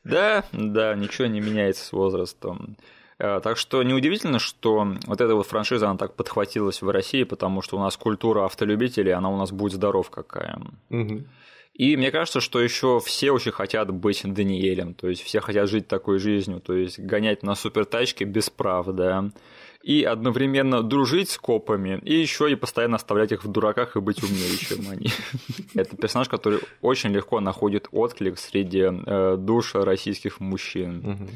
Да, да, ничего не меняется с возрастом. Э, так что неудивительно, что вот эта вот франшиза, она так подхватилась в России, потому что у нас культура автолюбителей, она у нас будет здоров какая. Угу. И мне кажется, что еще все очень хотят быть Даниэлем, то есть все хотят жить такой жизнью, то есть гонять на супертачке без прав, да, и одновременно дружить с копами, и еще и постоянно оставлять их в дураках и быть умнее, чем они. Это персонаж, который очень легко находит отклик среди э, душ российских мужчин.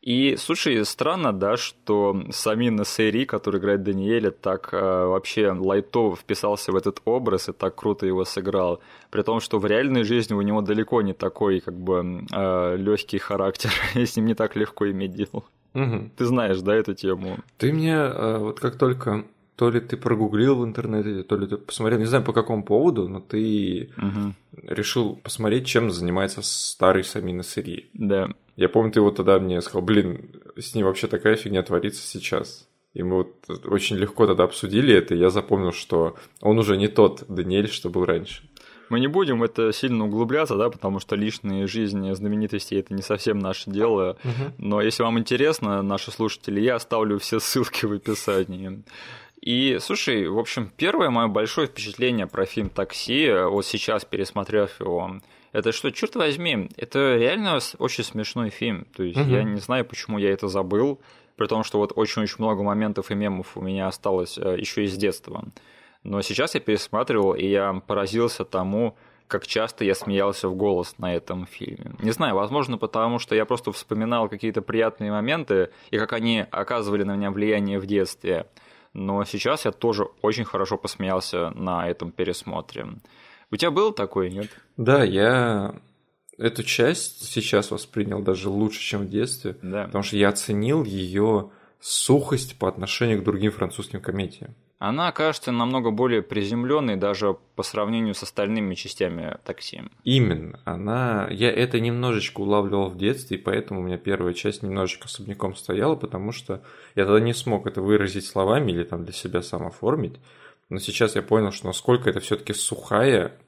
И, слушай, странно, да, что Самин Насери, который играет Даниэля, так э, вообще лайтово вписался в этот образ и так круто его сыграл. При том, что в реальной жизни у него далеко не такой, как бы, э, легкий характер, и с ним не так легко иметь дело. Угу. Ты знаешь, да, эту тему? Ты мне, э, вот как только то ли ты прогуглил в интернете, то ли ты посмотрел, не знаю по какому поводу, но ты угу. решил посмотреть, чем занимается старый Самин Насери. Да. Я помню, ты вот тогда мне сказал, блин, с ним вообще такая фигня творится сейчас. И мы вот очень легко тогда обсудили это, и я запомнил, что он уже не тот Даниэль, что был раньше. Мы не будем это сильно углубляться, да, потому что личные жизни знаменитостей это не совсем наше дело. Угу. Но если вам интересно, наши слушатели, я оставлю все ссылки в описании. И, слушай, в общем, первое мое большое впечатление про фильм «Такси», вот сейчас, пересмотрев его, это что, черт возьми, это реально очень смешной фильм. То есть угу. я не знаю, почему я это забыл, при том, что вот очень-очень много моментов и мемов у меня осталось э, еще из детства. Но сейчас я пересматривал, и я поразился тому, как часто я смеялся в голос на этом фильме. Не знаю, возможно, потому что я просто вспоминал какие-то приятные моменты и как они оказывали на меня влияние в детстве. Но сейчас я тоже очень хорошо посмеялся на этом пересмотре. У тебя был такой, нет? Да, я эту часть сейчас воспринял даже лучше, чем в детстве, да. потому что я оценил ее сухость по отношению к другим французским комедиям. Она кажется намного более приземленной даже по сравнению с остальными частями такси. Именно. Она... Я это немножечко улавливал в детстве, и поэтому у меня первая часть немножечко особняком стояла, потому что я тогда не смог это выразить словами или там для себя сам оформить. Но сейчас я понял, что насколько это все-таки сухая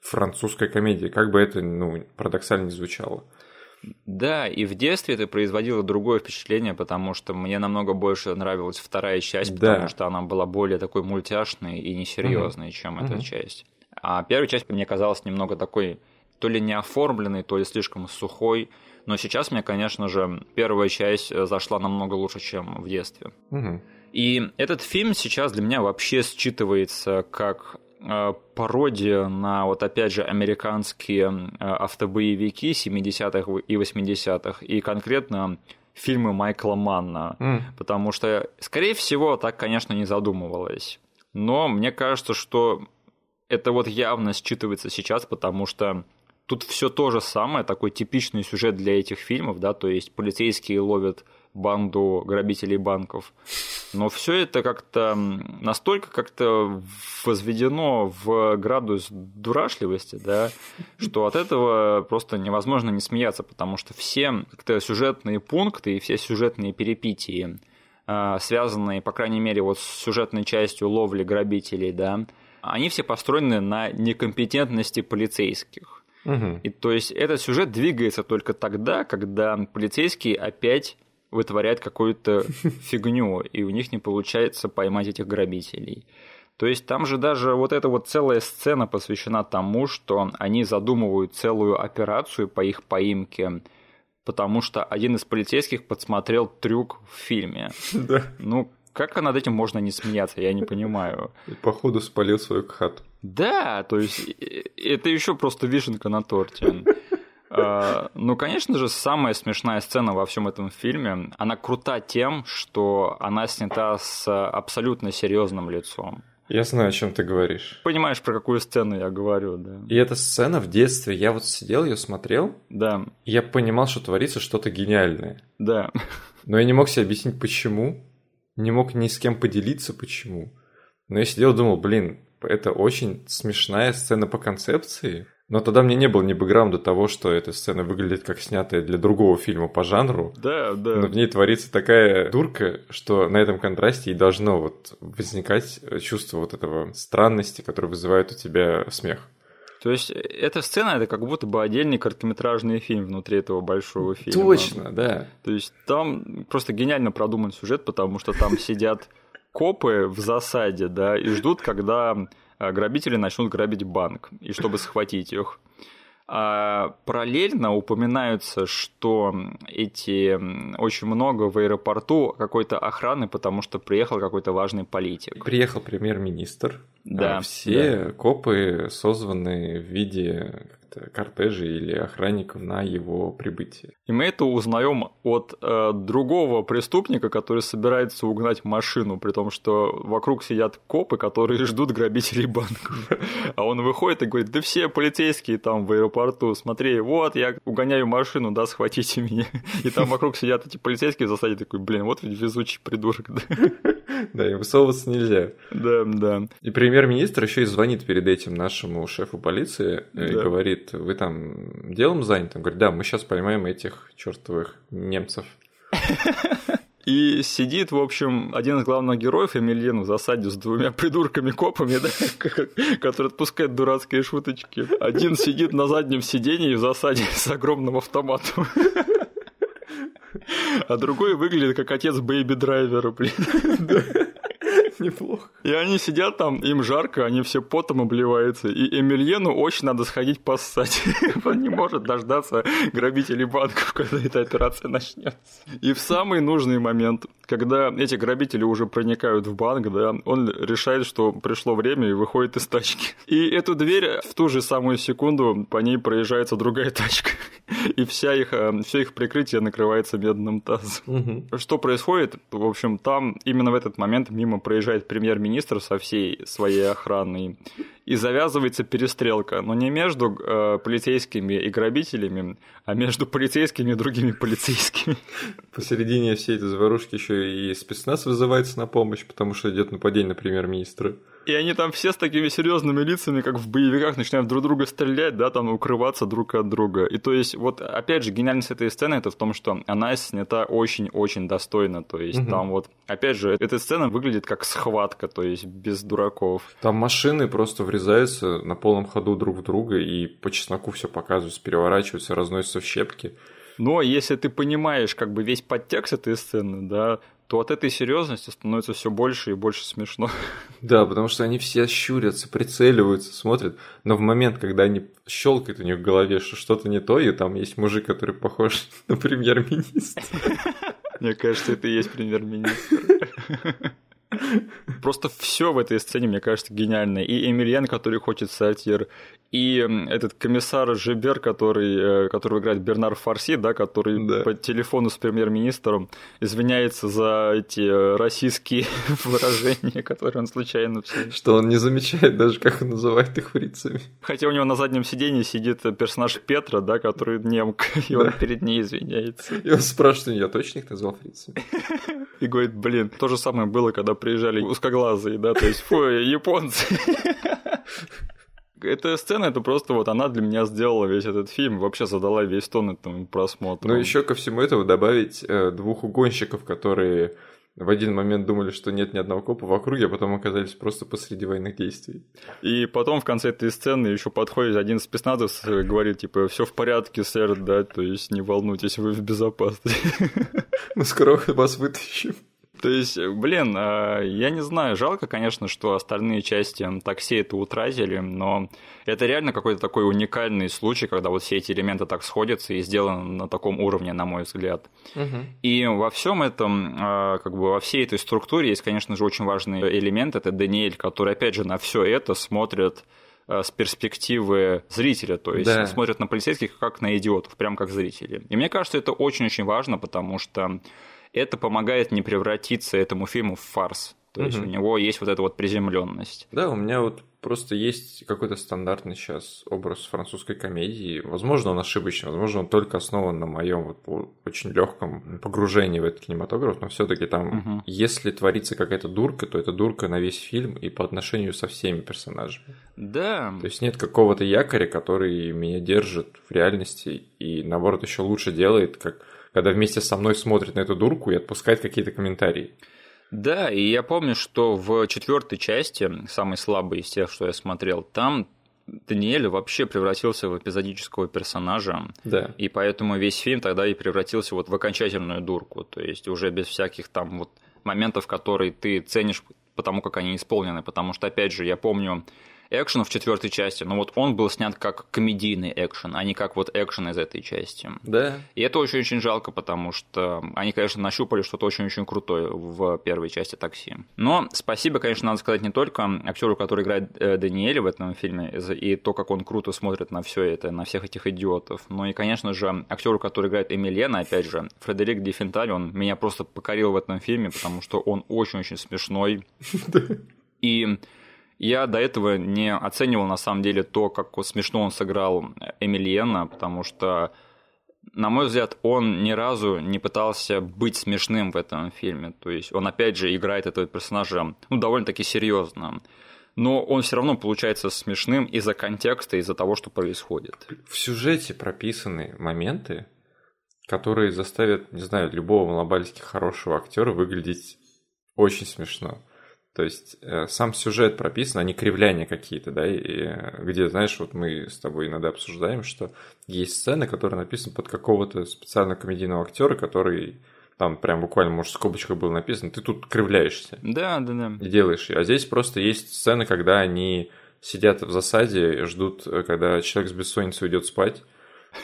французская комедия, как бы это ну, парадоксально не звучало. Да, и в детстве это производило другое впечатление, потому что мне намного больше нравилась вторая часть, да. потому что она была более такой мультяшной и несерьезной, угу. чем эта угу. часть. А первая часть мне казалась немного такой то ли неоформленной, то ли слишком сухой. Но сейчас мне, конечно же, первая часть зашла намного лучше, чем в детстве. Угу. И этот фильм сейчас для меня вообще считывается как э, пародия на, вот опять же, американские э, автобоевики 70-х и 80-х, и конкретно фильмы Майкла Манна, mm. потому что, скорее всего, так, конечно, не задумывалось. Но мне кажется, что это вот явно считывается сейчас, потому что тут все то же самое, такой типичный сюжет для этих фильмов, да, то есть полицейские ловят банду грабителей банков. Но все это как-то настолько как-то возведено в градус дурашливости, да, что от этого просто невозможно не смеяться, потому что все как-то сюжетные пункты и все сюжетные перипетии, а, связанные, по крайней мере, вот с сюжетной частью ловли грабителей, да, они все построены на некомпетентности полицейских. Угу. И то есть этот сюжет двигается только тогда, когда полицейские опять вытворяют какую-то фигню, и у них не получается поймать этих грабителей. То есть там же даже вот эта вот целая сцена посвящена тому, что они задумывают целую операцию по их поимке, потому что один из полицейских подсмотрел трюк в фильме. Да. Ну, как над этим можно не смеяться, я не понимаю. И походу спалил свою хату. Да, то есть это еще просто вишенка на торте. Э, ну, конечно же, самая смешная сцена во всем этом фильме, она крута тем, что она снята с абсолютно серьезным лицом. Я знаю, о чем ты говоришь. Понимаешь, про какую сцену я говорю, да. И эта сцена в детстве, я вот сидел, ее смотрел. Да. И я понимал, что творится что-то гениальное. Да. Но я не мог себе объяснить, почему. Не мог ни с кем поделиться, почему. Но я сидел и думал, блин, это очень смешная сцена по концепции. Но тогда мне не было ни бэкграунда того, что эта сцена выглядит как снятая для другого фильма по жанру. Да, да. Но в ней творится такая дурка, что на этом контрасте и должно вот возникать чувство вот этого странности, которое вызывает у тебя смех. То есть э, эта сцена это как будто бы отдельный короткометражный фильм внутри этого большого фильма. Точно, да. То есть там просто гениально продуман сюжет, потому что там сидят копы в засаде, да, и ждут, когда а, грабители начнут грабить банк, и чтобы схватить их. А параллельно упоминаются, что эти очень много в аэропорту какой-то охраны, потому что приехал какой-то важный политик. Приехал премьер-министр. Да. А все да. копы созваны в виде кортежей или охранников на его прибытие. И мы это узнаем от э, другого преступника, который собирается угнать машину, при том, что вокруг сидят копы, которые ждут грабителей банков. А он выходит и говорит, да все полицейские там в аэропорту, смотри, вот я угоняю машину, да, схватите меня. И там вокруг сидят эти полицейские в засаде, такой, блин, вот везучий придурок. Да, и высовываться нельзя. Да, да. И премьер-министр еще и звонит перед этим нашему шефу полиции и говорит, вы там делом заняты? Он говорит, да, мы сейчас поймаем этих чертовых немцев. И сидит, в общем, один из главных героев, Эмильен, в засаде с двумя придурками-копами, да, которые отпускают дурацкие шуточки. Один сидит на заднем сидении в засаде с огромным автоматом. А другой выглядит как отец Baby Driver а, блин. Неплохо. И они сидят там, им жарко, они все потом обливаются. И Эмильену очень надо сходить поссать. Он не может дождаться грабителей банков, когда эта операция начнется. И в самый нужный момент, когда эти грабители уже проникают в банк, да, он решает, что пришло время и выходит из тачки. И эту дверь в ту же самую секунду по ней проезжается другая тачка. И вся их, э, все их прикрытие накрывается медным тазом. Угу. Что происходит? В общем, там именно в этот момент мимо проезжает премьер-министр со всей своей охраной и завязывается перестрелка, но не между э, полицейскими и грабителями, а между полицейскими и другими полицейскими. Посередине всей этой заварушки еще и спецназ вызывается на помощь, потому что идет нападение на премьер-министра. И они там все с такими серьезными лицами, как в боевиках, начинают друг друга стрелять, да, там укрываться друг от друга. И то есть, вот опять же, гениальность этой сцены это в том, что она снята очень-очень достойно. То есть, угу. там вот, опять же, эта сцена выглядит как схватка, то есть без дураков. Там машины просто врезаются на полном ходу друг в друга и по чесноку все показываются, переворачиваются, разносятся в щепки. Но если ты понимаешь как бы весь подтекст этой сцены, да, то от этой серьезности становится все больше и больше смешно. Да, потому что они все щурятся, прицеливаются, смотрят, но в момент, когда они щелкают у них в голове, что что-то не то, и там есть мужик, который похож на премьер-министра. Мне кажется, это и есть премьер-министр. Просто все в этой сцене, мне кажется, гениально. И Эмильен, который хочет сатир, и этот комиссар Жибер, который, э, который играет Бернар Фарси, да, который да. по телефону с премьер-министром извиняется за эти э, российские выражения, которые он случайно... Что он не замечает даже, как он называет их фрицами. Хотя у него на заднем сиденье сидит персонаж Петра, да, который немка, и он перед ней извиняется. И он спрашивает, я точно их назвал фрицами? И говорит, блин, то же самое было, когда приезжали узкоглазые, да, то есть, фу, японцы. Эта сцена, это просто вот она для меня сделала весь этот фильм, вообще задала весь тон этому просмотру. Ну, еще ко всему этому добавить э, двух угонщиков, которые в один момент думали, что нет ни одного копа в округе, а потом оказались просто посреди военных действий. И потом в конце этой сцены еще подходит один спецназовец и говорит, типа, все в порядке, сэр, да, то есть не волнуйтесь, вы в безопасности. Мы скоро вас вытащим. То есть, блин, а, я не знаю, жалко, конечно, что остальные части такси это утратили, но это реально какой-то такой уникальный случай, когда вот все эти элементы так сходятся и сделаны на таком уровне, на мой взгляд. Угу. И во всем этом, а, как бы во всей этой структуре есть, конечно же, очень важный элемент, это Даниэль, который, опять же, на все это смотрит а, с перспективы зрителя, то есть да. смотрят на полицейских как на идиотов, прям как зрители. И мне кажется, это очень-очень важно, потому что это помогает не превратиться этому фильму в фарс. То есть у него есть вот эта вот приземленность. Да, у меня вот просто есть какой-то стандартный сейчас образ французской комедии. Возможно, он ошибочный, возможно, он только основан на моем вот очень легком погружении в этот кинематограф, но все-таки там, угу. если творится какая-то дурка, то это дурка на весь фильм и по отношению со всеми персонажами. Да. То есть нет какого-то якоря, который меня держит в реальности и наоборот еще лучше делает, как когда вместе со мной смотрит на эту дурку и отпускает какие-то комментарии. Да, и я помню, что в четвертой части, самой слабой из тех, что я смотрел, там Даниэль вообще превратился в эпизодического персонажа. Да. И поэтому весь фильм тогда и превратился вот в окончательную дурку. То есть уже без всяких там вот моментов, которые ты ценишь потому, как они исполнены. Потому что, опять же, я помню экшена в четвертой части, но вот он был снят как комедийный экшен, а не как вот экшен из этой части. Да. И это очень-очень жалко, потому что они, конечно, нащупали что-то очень-очень крутое в первой части такси. Но спасибо, конечно, надо сказать не только актеру, который играет э, Даниэля в этом фильме, и то, как он круто смотрит на все это, на всех этих идиотов, но и, конечно же, актеру, который играет Эмильена, опять же, Фредерик Дефенталь, он меня просто покорил в этом фильме, потому что он очень-очень смешной. И я до этого не оценивал на самом деле то, как смешно он сыграл Эмильена, потому что, на мой взгляд, он ни разу не пытался быть смешным в этом фильме. То есть он опять же играет этого персонажа ну, довольно-таки серьезно. Но он все равно получается смешным из-за контекста, из-за того, что происходит. В сюжете прописаны моменты, которые заставят, не знаю, любого малобальски хорошего актера выглядеть очень смешно. То есть э, сам сюжет прописан, а не кривляния какие-то, да, и, э, где, знаешь, вот мы с тобой иногда обсуждаем, что есть сцены, которые написаны под какого-то специального комедийного актера, который там прям буквально, может, в скобочках было написано, ты тут кривляешься. Да, да, да. И делаешь. А здесь просто есть сцены, когда они сидят в засаде, ждут, э, когда человек с бессонницей уйдет спать.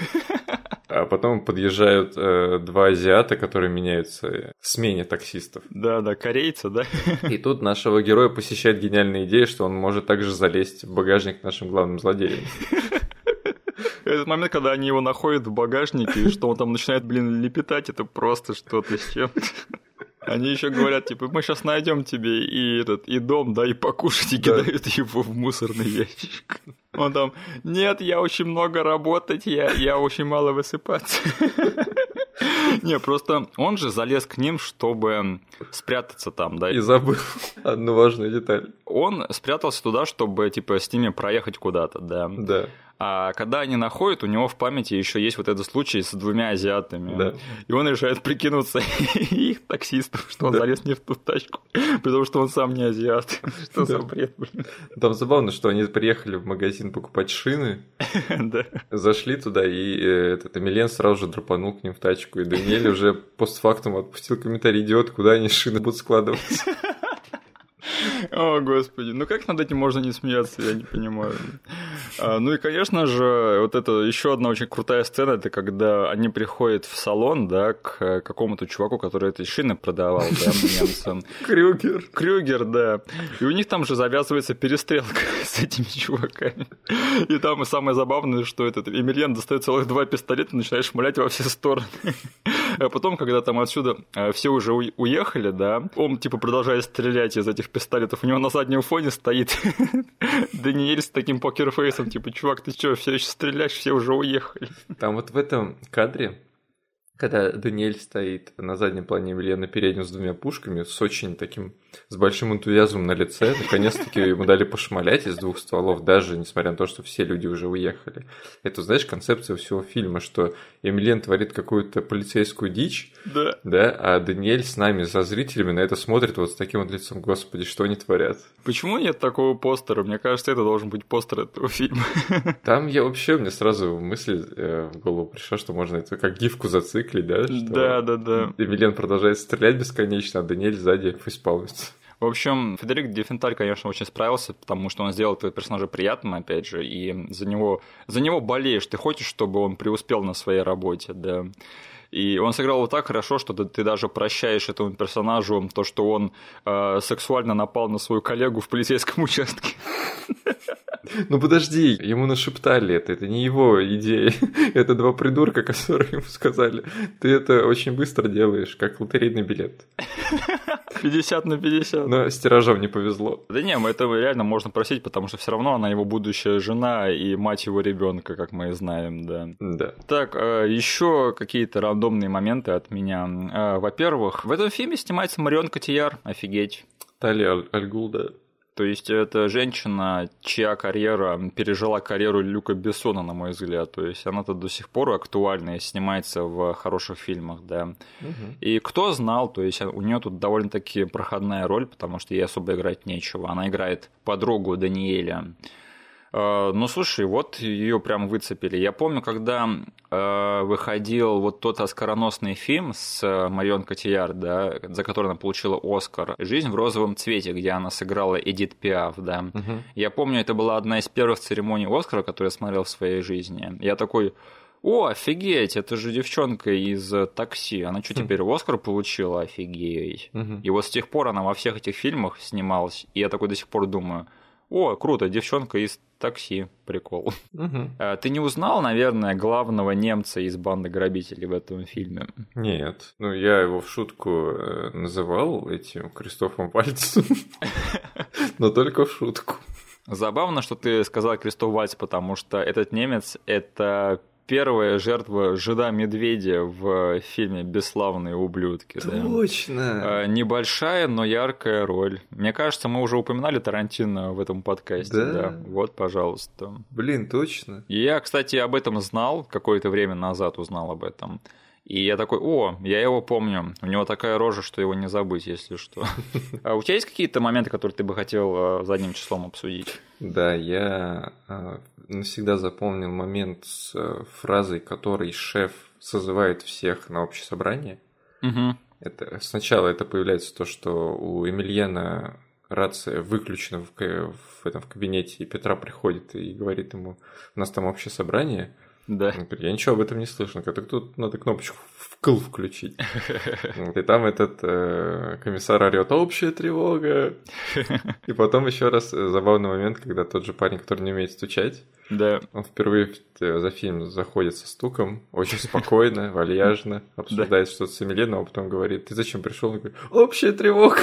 А потом подъезжают э, два азиата, которые меняются в смене таксистов. Да, да, корейцы, да. И тут нашего героя посещает гениальная идея, что он может также залезть в багажник нашим главным злодеям. Этот момент, когда они его находят в багажнике, и что он там начинает, блин, лепетать, это просто что-то с чем-то. Они еще говорят, типа, мы сейчас найдем тебе и этот, и дом, да, и покушать, и да. кидают его в мусорный ящик. Он там, нет, я очень много работать, я, я очень мало высыпаться. Не, просто он же залез к ним, чтобы спрятаться там, да. И забыл одну важную деталь. Он спрятался туда, чтобы, типа, с ними проехать куда-то, да. Да. А когда они находят, у него в памяти еще есть вот этот случай с двумя азиатами. Да. И он решает прикинуться их таксистом, что он да. залез не в ту тачку, потому что он сам не азиат. Что за бред, блин. Там забавно, что они приехали в магазин покупать шины, да. зашли туда, и э, этот Эмилен сразу же драпанул к ним в тачку, и Даниэль уже постфактум отпустил комментарий, идиот, куда они шины будут складываться. О, господи, ну как над этим можно не смеяться, я не понимаю. А, ну и, конечно же, вот это еще одна очень крутая сцена, это когда они приходят в салон, да, к какому-то чуваку, который эти шины продавал, да, немцам. Крюгер. Крюгер, да. И у них там же завязывается перестрелка с этими чуваками. И там самое забавное, что этот Эмильян достает целых два пистолета и начинает шмалять во все стороны. А потом, когда там отсюда а, все уже уехали, да, он типа продолжает стрелять из этих пистолетов. У него на заднем фоне стоит Даниэль с таким покерфейсом, типа, чувак, ты что, все еще стреляешь, все уже уехали. Там вот в этом кадре когда Даниэль стоит на заднем плане Емельяна на переднем с двумя пушками, с очень таким, с большим энтузиазмом на лице, наконец-таки ему дали пошмалять из двух стволов, даже несмотря на то, что все люди уже уехали. Это, знаешь, концепция всего фильма, что Емельян творит какую-то полицейскую дичь, да. да, а Даниэль с нами, за зрителями, на это смотрит вот с таким вот лицом, господи, что они творят. Почему нет такого постера? Мне кажется, это должен быть постер этого фильма. Там я вообще, мне сразу мысль э, в голову пришла, что можно это как гифку зациклить, да? Что да, да, да. Эмилиан продолжает стрелять бесконечно, а Даниэль сзади фейспалмится. В общем, Федерик Дефенталь, конечно, очень справился, потому что он сделал этого персонажа приятным, опять же, и за него, за него болеешь. Ты хочешь, чтобы он преуспел на своей работе, да. И он сыграл его так хорошо, что ты, даже прощаешь этому персонажу то, что он э, сексуально напал на свою коллегу в полицейском участке. Ну подожди, ему нашептали это, это не его идея. Это два придурка, которые ему сказали, ты это очень быстро делаешь, как лотерейный билет. 50 на 50. Но с тиражом не повезло. Да не, мы этого реально можно просить, потому что все равно она его будущая жена и мать его ребенка, как мы знаем, да. Да. Так, э, еще какие-то рандомные моменты от меня. Э, во-первых, в этом фильме снимается Марион Котияр, офигеть. Талия Альгул, да. То есть это женщина, чья карьера пережила карьеру Люка Бессона, на мой взгляд. То есть она-то до сих пор актуальна и снимается в хороших фильмах, да. Угу. И кто знал, то есть у нее тут довольно-таки проходная роль, потому что ей особо играть нечего. Она играет подругу Даниэля. Э, ну, слушай, вот ее прям выцепили. Я помню, когда э, выходил вот тот оскароносный фильм с Марион Котияр, да, за который она получила Оскар «Жизнь в розовом цвете», где она сыграла Эдит Пиаф, да. Угу. Я помню, это была одна из первых церемоний Оскара, которую я смотрел в своей жизни. Я такой, о, офигеть, это же девчонка из такси. Она что, хм. теперь Оскар получила? Офигеть. Угу. И вот с тех пор она во всех этих фильмах снималась. И я такой до сих пор думаю, о, круто, девчонка из такси, прикол. Угу. Ты не узнал, наверное, главного немца из банды грабителей в этом фильме? Нет. Ну, я его в шутку э, называл этим Кристофом Вальцем, но только в шутку. Забавно, что ты сказал Кристоф Вальц, потому что этот немец – это первая жертва жида медведя в фильме «Бесславные ублюдки». Точно! Да? Небольшая, но яркая роль. Мне кажется, мы уже упоминали Тарантино в этом подкасте. Да? да. Вот, пожалуйста. Блин, точно. Я, кстати, об этом знал, какое-то время назад узнал об этом. И я такой, о, я его помню. У него такая рожа, что его не забыть, если что. А у тебя есть какие-то моменты, которые ты бы хотел э, задним числом обсудить? Да, я э, навсегда запомнил момент с э, фразой, которой шеф созывает всех на общее собрание. Угу. Это, сначала это появляется то, что у Эмильена рация выключена в, в этом в кабинете, и Петра приходит и говорит ему, у нас там общее собрание, да. Я ничего об этом не слышал. Как тут надо кнопочку вкл включить. И там этот э, комиссар орет общая тревога. И потом еще раз э, забавный момент, когда тот же парень, который не умеет стучать, да. Он впервые э, за фильм заходит со стуком, очень спокойно, вальяжно, обсуждает что-то с Эмилином, а потом говорит, ты зачем пришел? Он говорит, общая тревога.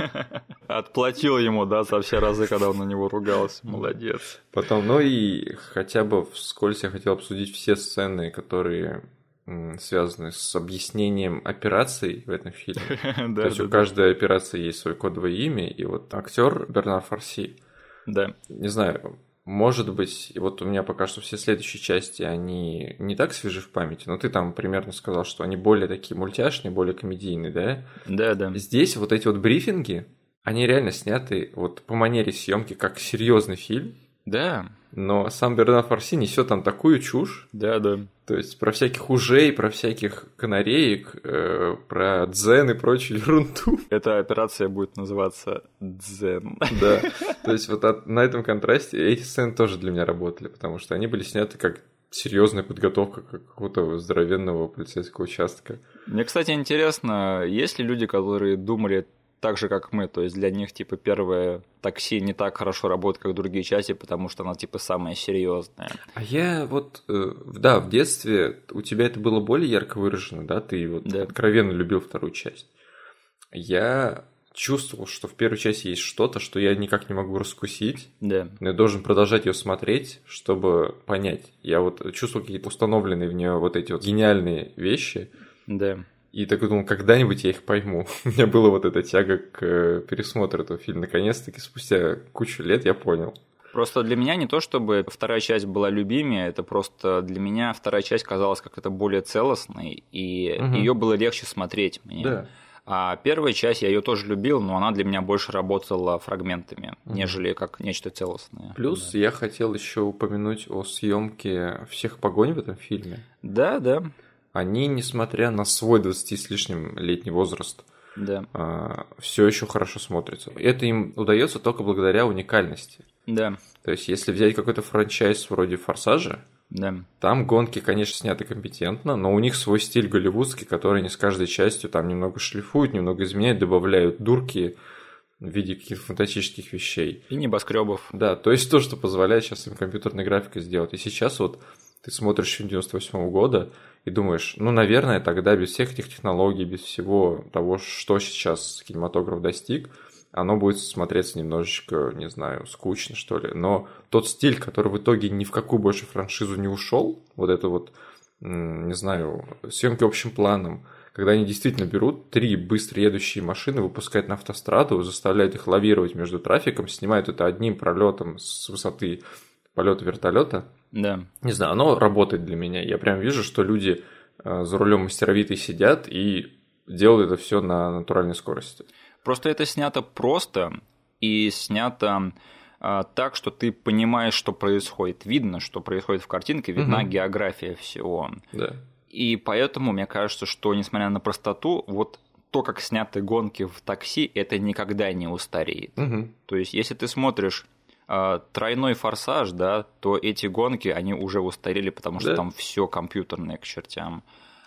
Отплатил ему, да, за все разы, когда он на него ругался. Молодец. Потом, ну и хотя бы вскользь я хотел обсудить все сцены, которые связаны с объяснением операций в этом фильме. То есть у каждой операции есть свое кодовое имя, и вот актер Бернар Фарси. Да. Не знаю, может быть, вот у меня пока что все следующие части, они не так свежи в памяти, но ты там примерно сказал, что они более такие мультяшные, более комедийные, да? Да, да. Здесь вот эти вот брифинги, они реально сняты вот по манере съемки как серьезный фильм. Да. Но сам Бернар Фарси несет там такую чушь. Да, да. То есть про всяких ужей, про всяких канареек, э, про дзен и прочую ерунду. Эта операция будет называться дзен. Да. То есть вот от, на этом контрасте эти сцены тоже для меня работали, потому что они были сняты как серьезная подготовка какого-то здоровенного полицейского участка. Мне, кстати, интересно, есть ли люди, которые думали так же, как мы. То есть для них, типа, первое такси не так хорошо работает, как другие части, потому что она, типа, самая серьезная. А я вот, э, да, в детстве у тебя это было более ярко выражено, да? Ты вот да. откровенно любил вторую часть. Я чувствовал, что в первой части есть что-то, что я никак не могу раскусить. Да. Но я должен продолжать ее смотреть, чтобы понять. Я вот чувствовал какие-то установленные в нее вот эти вот гениальные вещи. Да. И такой думал, когда-нибудь я их пойму. У меня была вот эта тяга к э, пересмотру этого фильма. Наконец-таки, спустя кучу лет я понял. Просто для меня не то, чтобы вторая часть была любимее, это просто для меня вторая часть казалась как-то более целостной, и угу. ее было легче смотреть мне. Да. А первая часть я ее тоже любил, но она для меня больше работала фрагментами, угу. нежели как нечто целостное. Плюс да. я хотел еще упомянуть о съемке всех погонь в этом фильме. Да, да они, несмотря на свой 20 с лишним летний возраст, да. А, все еще хорошо смотрятся. Это им удается только благодаря уникальности. Да. То есть, если взять какой-то франчайз вроде Форсажа, да. Там гонки, конечно, сняты компетентно, но у них свой стиль голливудский, который они с каждой частью там немного шлифуют, немного изменяют, добавляют дурки в виде каких-то фантастических вещей. И небоскребов. Да, то есть то, что позволяет сейчас им компьютерной графикой сделать. И сейчас вот ты смотришь фильм 98 -го года и думаешь, ну, наверное, тогда без всех этих технологий, без всего того, что сейчас кинематограф достиг, оно будет смотреться немножечко, не знаю, скучно, что ли. Но тот стиль, который в итоге ни в какую больше франшизу не ушел, вот это вот, не знаю, съемки общим планом, когда они действительно берут три быстро едущие машины, выпускают на автостраду, заставляют их лавировать между трафиком, снимают это одним пролетом с высоты полета вертолета. Да. Не знаю, оно работает для меня. Я прям вижу, что люди э, за рулем мастеровитые сидят и делают это все на натуральной скорости. Просто это снято просто и снято а, так, что ты понимаешь, что происходит. Видно, что происходит в картинке, видна угу. география всего. Да. И поэтому мне кажется, что несмотря на простоту, вот то, как сняты гонки в такси, это никогда не устареет. Угу. То есть, если ты смотришь тройной форсаж, да, то эти гонки, они уже устарели, потому что да. там все компьютерное к чертям.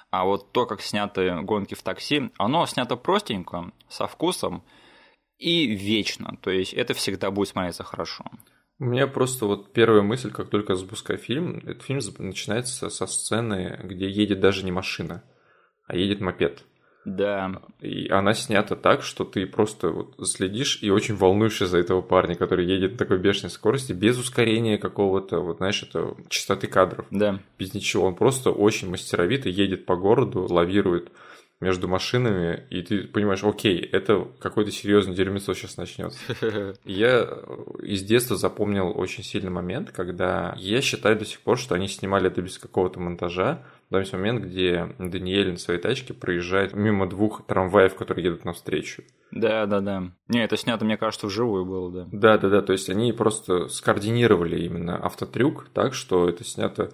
А вот то, как сняты гонки в такси, оно снято простенько, со вкусом и вечно. То есть это всегда будет смотреться хорошо. У меня просто вот первая мысль, как только запускаю фильм, этот фильм начинается со сцены, где едет даже не машина, а едет мопед. Да. И она снята так, что ты просто вот следишь и очень волнуешься за этого парня, который едет на такой бешеной скорости, без ускорения какого-то, вот знаешь, это частоты кадров. Да. Без ничего. Он просто очень мастеровито едет по городу, лавирует между машинами, и ты понимаешь, окей, это какой-то серьезный дерьмецо сейчас начнется. Я из детства запомнил очень сильный момент, когда я считаю до сих пор, что они снимали это без какого-то монтажа. Там есть момент, где Даниэль на своей тачке проезжает мимо двух трамваев, которые едут навстречу. Да, да, да. Не, это снято, мне кажется, вживую было, да. Да, да, да. То есть они просто скоординировали именно автотрюк так, что это снято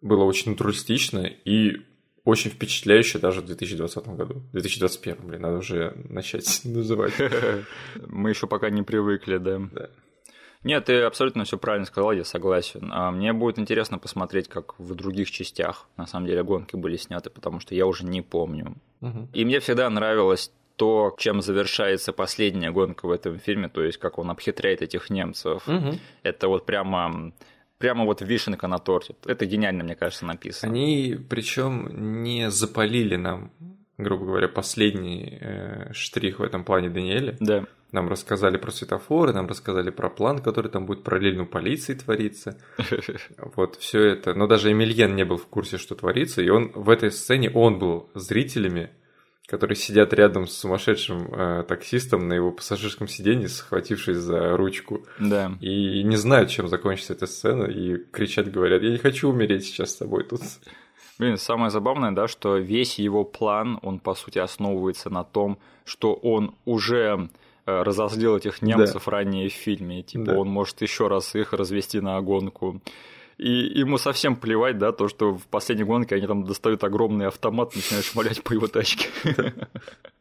было очень натуралистично и очень впечатляюще даже в 2020 году. В 2021, блин, надо уже начать называть. Мы еще пока не привыкли, да. Да. Нет, ты абсолютно все правильно сказал, я согласен. А мне будет интересно посмотреть, как в других частях на самом деле гонки были сняты, потому что я уже не помню. Угу. И мне всегда нравилось то, чем завершается последняя гонка в этом фильме, то есть как он обхитряет этих немцев. Угу. Это вот прямо прямо вот вишенка на торте. Это гениально, мне кажется, написано. Они причем не запалили нам, грубо говоря, последний э, штрих в этом плане Даниэля. Да. Нам рассказали про светофоры, нам рассказали про план, который там будет параллельно у полиции твориться. Вот все это. Но даже Эмильен не был в курсе, что творится, и он в этой сцене он был зрителями, которые сидят рядом с сумасшедшим э, таксистом на его пассажирском сиденье, схватившись за ручку. Да. И не знают, чем закончится эта сцена, и кричат, говорят, я не хочу умереть сейчас с тобой тут. Блин, самое забавное, да, что весь его план, он, по сути, основывается на том, что он уже э, разозлил этих немцев да. ранее в фильме. Типа, да. он может еще раз их развести на огонку. И ему совсем плевать, да, то, что в последней гонке они там достают огромный автомат, начинают шмалять по его тачке.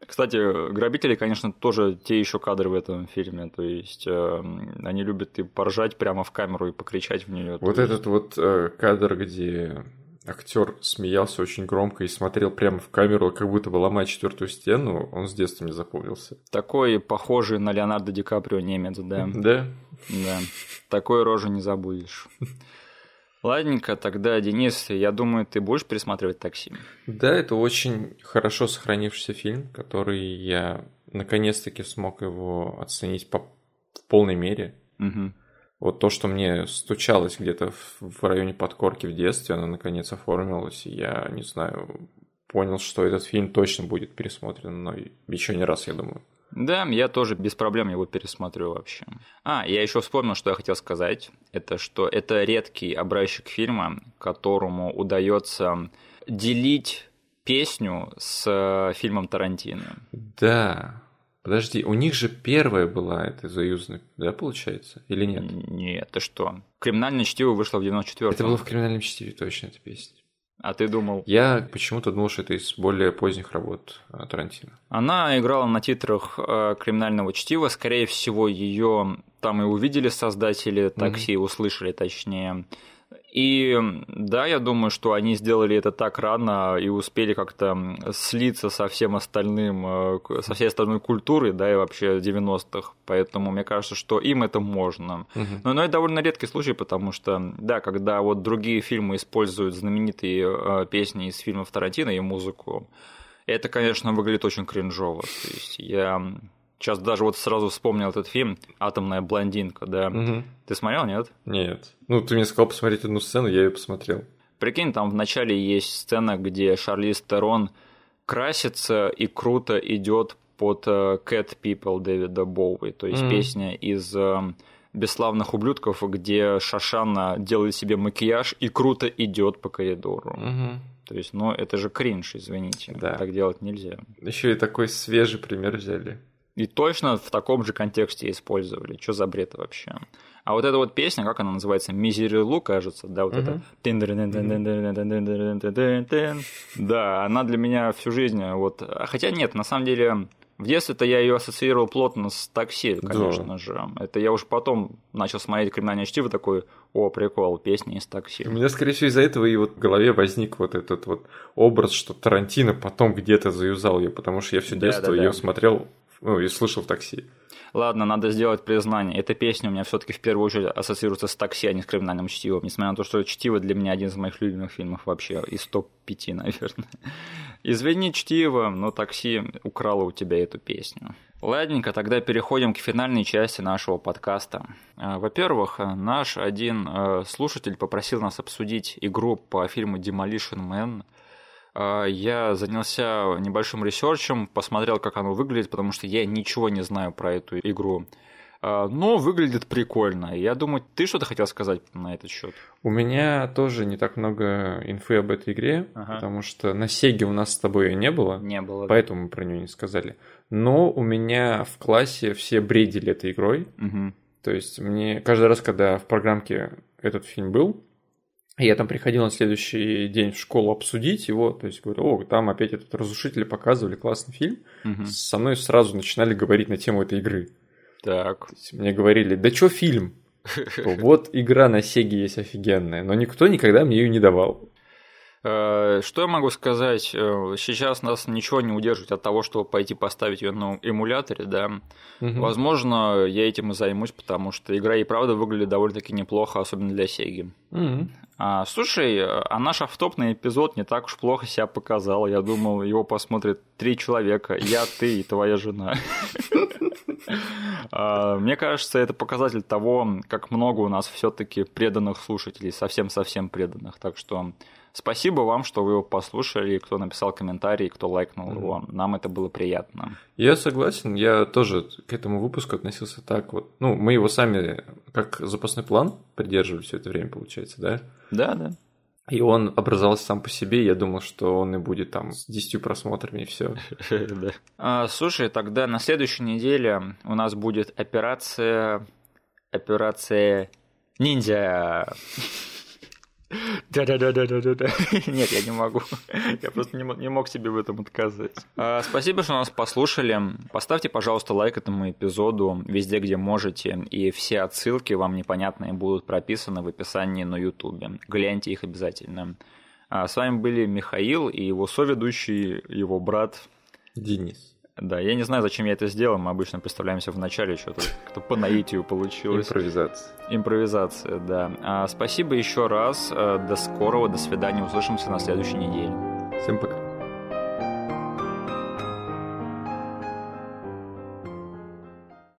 Кстати, грабители, конечно, тоже те еще кадры в этом фильме. То есть э, они любят и поржать прямо в камеру и покричать в нее. Вот этот вот э, кадр, где актер смеялся очень громко и смотрел прямо в камеру, как будто бы ломая четвертую стену, он с детства мне запомнился. Такой похожий на Леонардо Ди Каприо немец, да. Да? Да. Такой рожу не забудешь. Ладненько, тогда, Денис, я думаю, ты будешь пересматривать такси? Да, это очень хорошо сохранившийся фильм, который я наконец-таки смог его оценить по в полной мере. Угу. Вот то, что мне стучалось где-то в районе подкорки в детстве, оно наконец оформилось, и я, не знаю, понял, что этот фильм точно будет пересмотрен, но еще не раз, я думаю. Да, я тоже без проблем его пересмотрю вообще. А, я еще вспомнил, что я хотел сказать. Это что это редкий образчик фильма, которому удается делить песню с э, фильмом Тарантино. Да. Подожди, у них же первая была эта заюзная, да, получается? Или нет? Нет, ты что? Криминальное чтиво вышло в 94-м. Это было в криминальном чтиве, точно, эта песня. А ты думал? Я почему-то думал, что это из более поздних работ э, Тарантино. Она играла на титрах э, криминального чтива. Скорее всего, ее там и увидели создатели такси, mm-hmm. услышали точнее. И да, я думаю, что они сделали это так рано и успели как-то слиться со всем остальным, э, со всей остальной культурой, да, и вообще 90-х. Поэтому мне кажется, что им это можно. Угу. Но, но это довольно редкий случай, потому что, да, когда вот другие фильмы используют знаменитые э, песни из фильмов Тарантино и музыку, это, конечно, выглядит очень кринжово. То есть я Сейчас даже вот сразу вспомнил этот фильм «Атомная блондинка», да. Угу. Ты смотрел, нет? Нет. Ну, ты мне сказал посмотреть одну сцену, я ее посмотрел. Прикинь, там в начале есть сцена, где Шарлиз Терон красится и круто идет под э, Cat People Дэвида Боуи, то есть mm песня из э, бесславных ублюдков, где Шашана делает себе макияж и круто идет по коридору. Угу. То есть, ну, это же кринж, извините. Да. Так делать нельзя. Еще и такой свежий пример взяли. И точно в таком же контексте использовали. Что за бред вообще? А вот эта вот песня, как она называется, Мизерилу, кажется, да, вот это. Да, она для меня всю жизнь вот. Хотя нет, на самом деле в детстве-то я ее ассоциировал плотно с такси, конечно да. же. Это я уже потом начал смотреть криминальное чтиво, такой, о, прикол, песни из такси. У меня, скорее всего, из-за этого и вот в голове возник вот этот вот образ, что Тарантино потом где-то заюзал ее, потому что я все детство да, да, ее да. смотрел ну, и слышал в такси. Ладно, надо сделать признание. Эта песня у меня все-таки в первую очередь ассоциируется с такси, а не с криминальным чтивом. Несмотря на то, что чтиво для меня один из моих любимых фильмов вообще, из топ-5, наверное. Извини, чтиво, но такси украло у тебя эту песню. Ладненько, тогда переходим к финальной части нашего подкаста. А, во-первых, наш один э, слушатель попросил нас обсудить игру по фильму Demolition Man – я занялся небольшим ресерчем, посмотрел, как оно выглядит, потому что я ничего не знаю про эту игру. А, но выглядит прикольно. Я думаю, ты что-то хотел сказать на этот счет? У меня тоже не так много инфы об этой игре, ага. потому что на Сеге у нас с тобой ее не было. Не было. Поэтому да. мы про нее не сказали. Но у меня в классе все бредили этой игрой. Угу. То есть мне каждый раз, когда в программке этот фильм был, я там приходил на следующий день в школу обсудить его, то есть говорю, о, там опять этот разрушитель показывали, классный фильм. Угу. Со мной сразу начинали говорить на тему этой игры. Так. Мне говорили, да чё фильм? Вот игра на Сеге есть офигенная, но никто никогда мне ее не давал. Э, что я могу сказать? Э, сейчас нас ничего не удерживает от того, чтобы пойти поставить ее на эмуляторе, да. Угу. Возможно, я этим и займусь, потому что игра и правда выглядит довольно-таки неплохо, особенно для Сеги. Угу. А, слушай, а наш автопный эпизод не так уж плохо себя показал. Я думал, его посмотрят три человека. Я, ты и твоя жена. А, мне кажется, это показатель того, как много у нас все-таки преданных слушателей, совсем-совсем преданных. Так что Спасибо вам, что вы его послушали, кто написал комментарий, кто лайкнул mm-hmm. его. Нам это было приятно. Я согласен, я тоже к этому выпуску относился так вот. Ну, мы его сами как запасной план придерживали все это время, получается, да? Да, да. И он образовался сам по себе, я думал, что он и будет там с 10 просмотрами и все. А, слушай, тогда на следующей неделе у нас будет операция... Операция ниндзя. Да-да-да-да-да-да. Нет, я не могу. Я просто не, не мог себе в этом отказать. А, спасибо, что нас послушали. Поставьте, пожалуйста, лайк этому эпизоду везде, где можете. И все отсылки вам непонятные будут прописаны в описании на Ютубе. Гляньте их обязательно. А, с вами были Михаил и его соведущий, его брат Денис. Да, я не знаю, зачем я это сделал. Мы обычно представляемся в начале, что-то по наитию получилось. Импровизация. Импровизация, да. А, спасибо еще раз. Э, до скорого, до свидания. Услышимся на следующей неделе. Всем пока.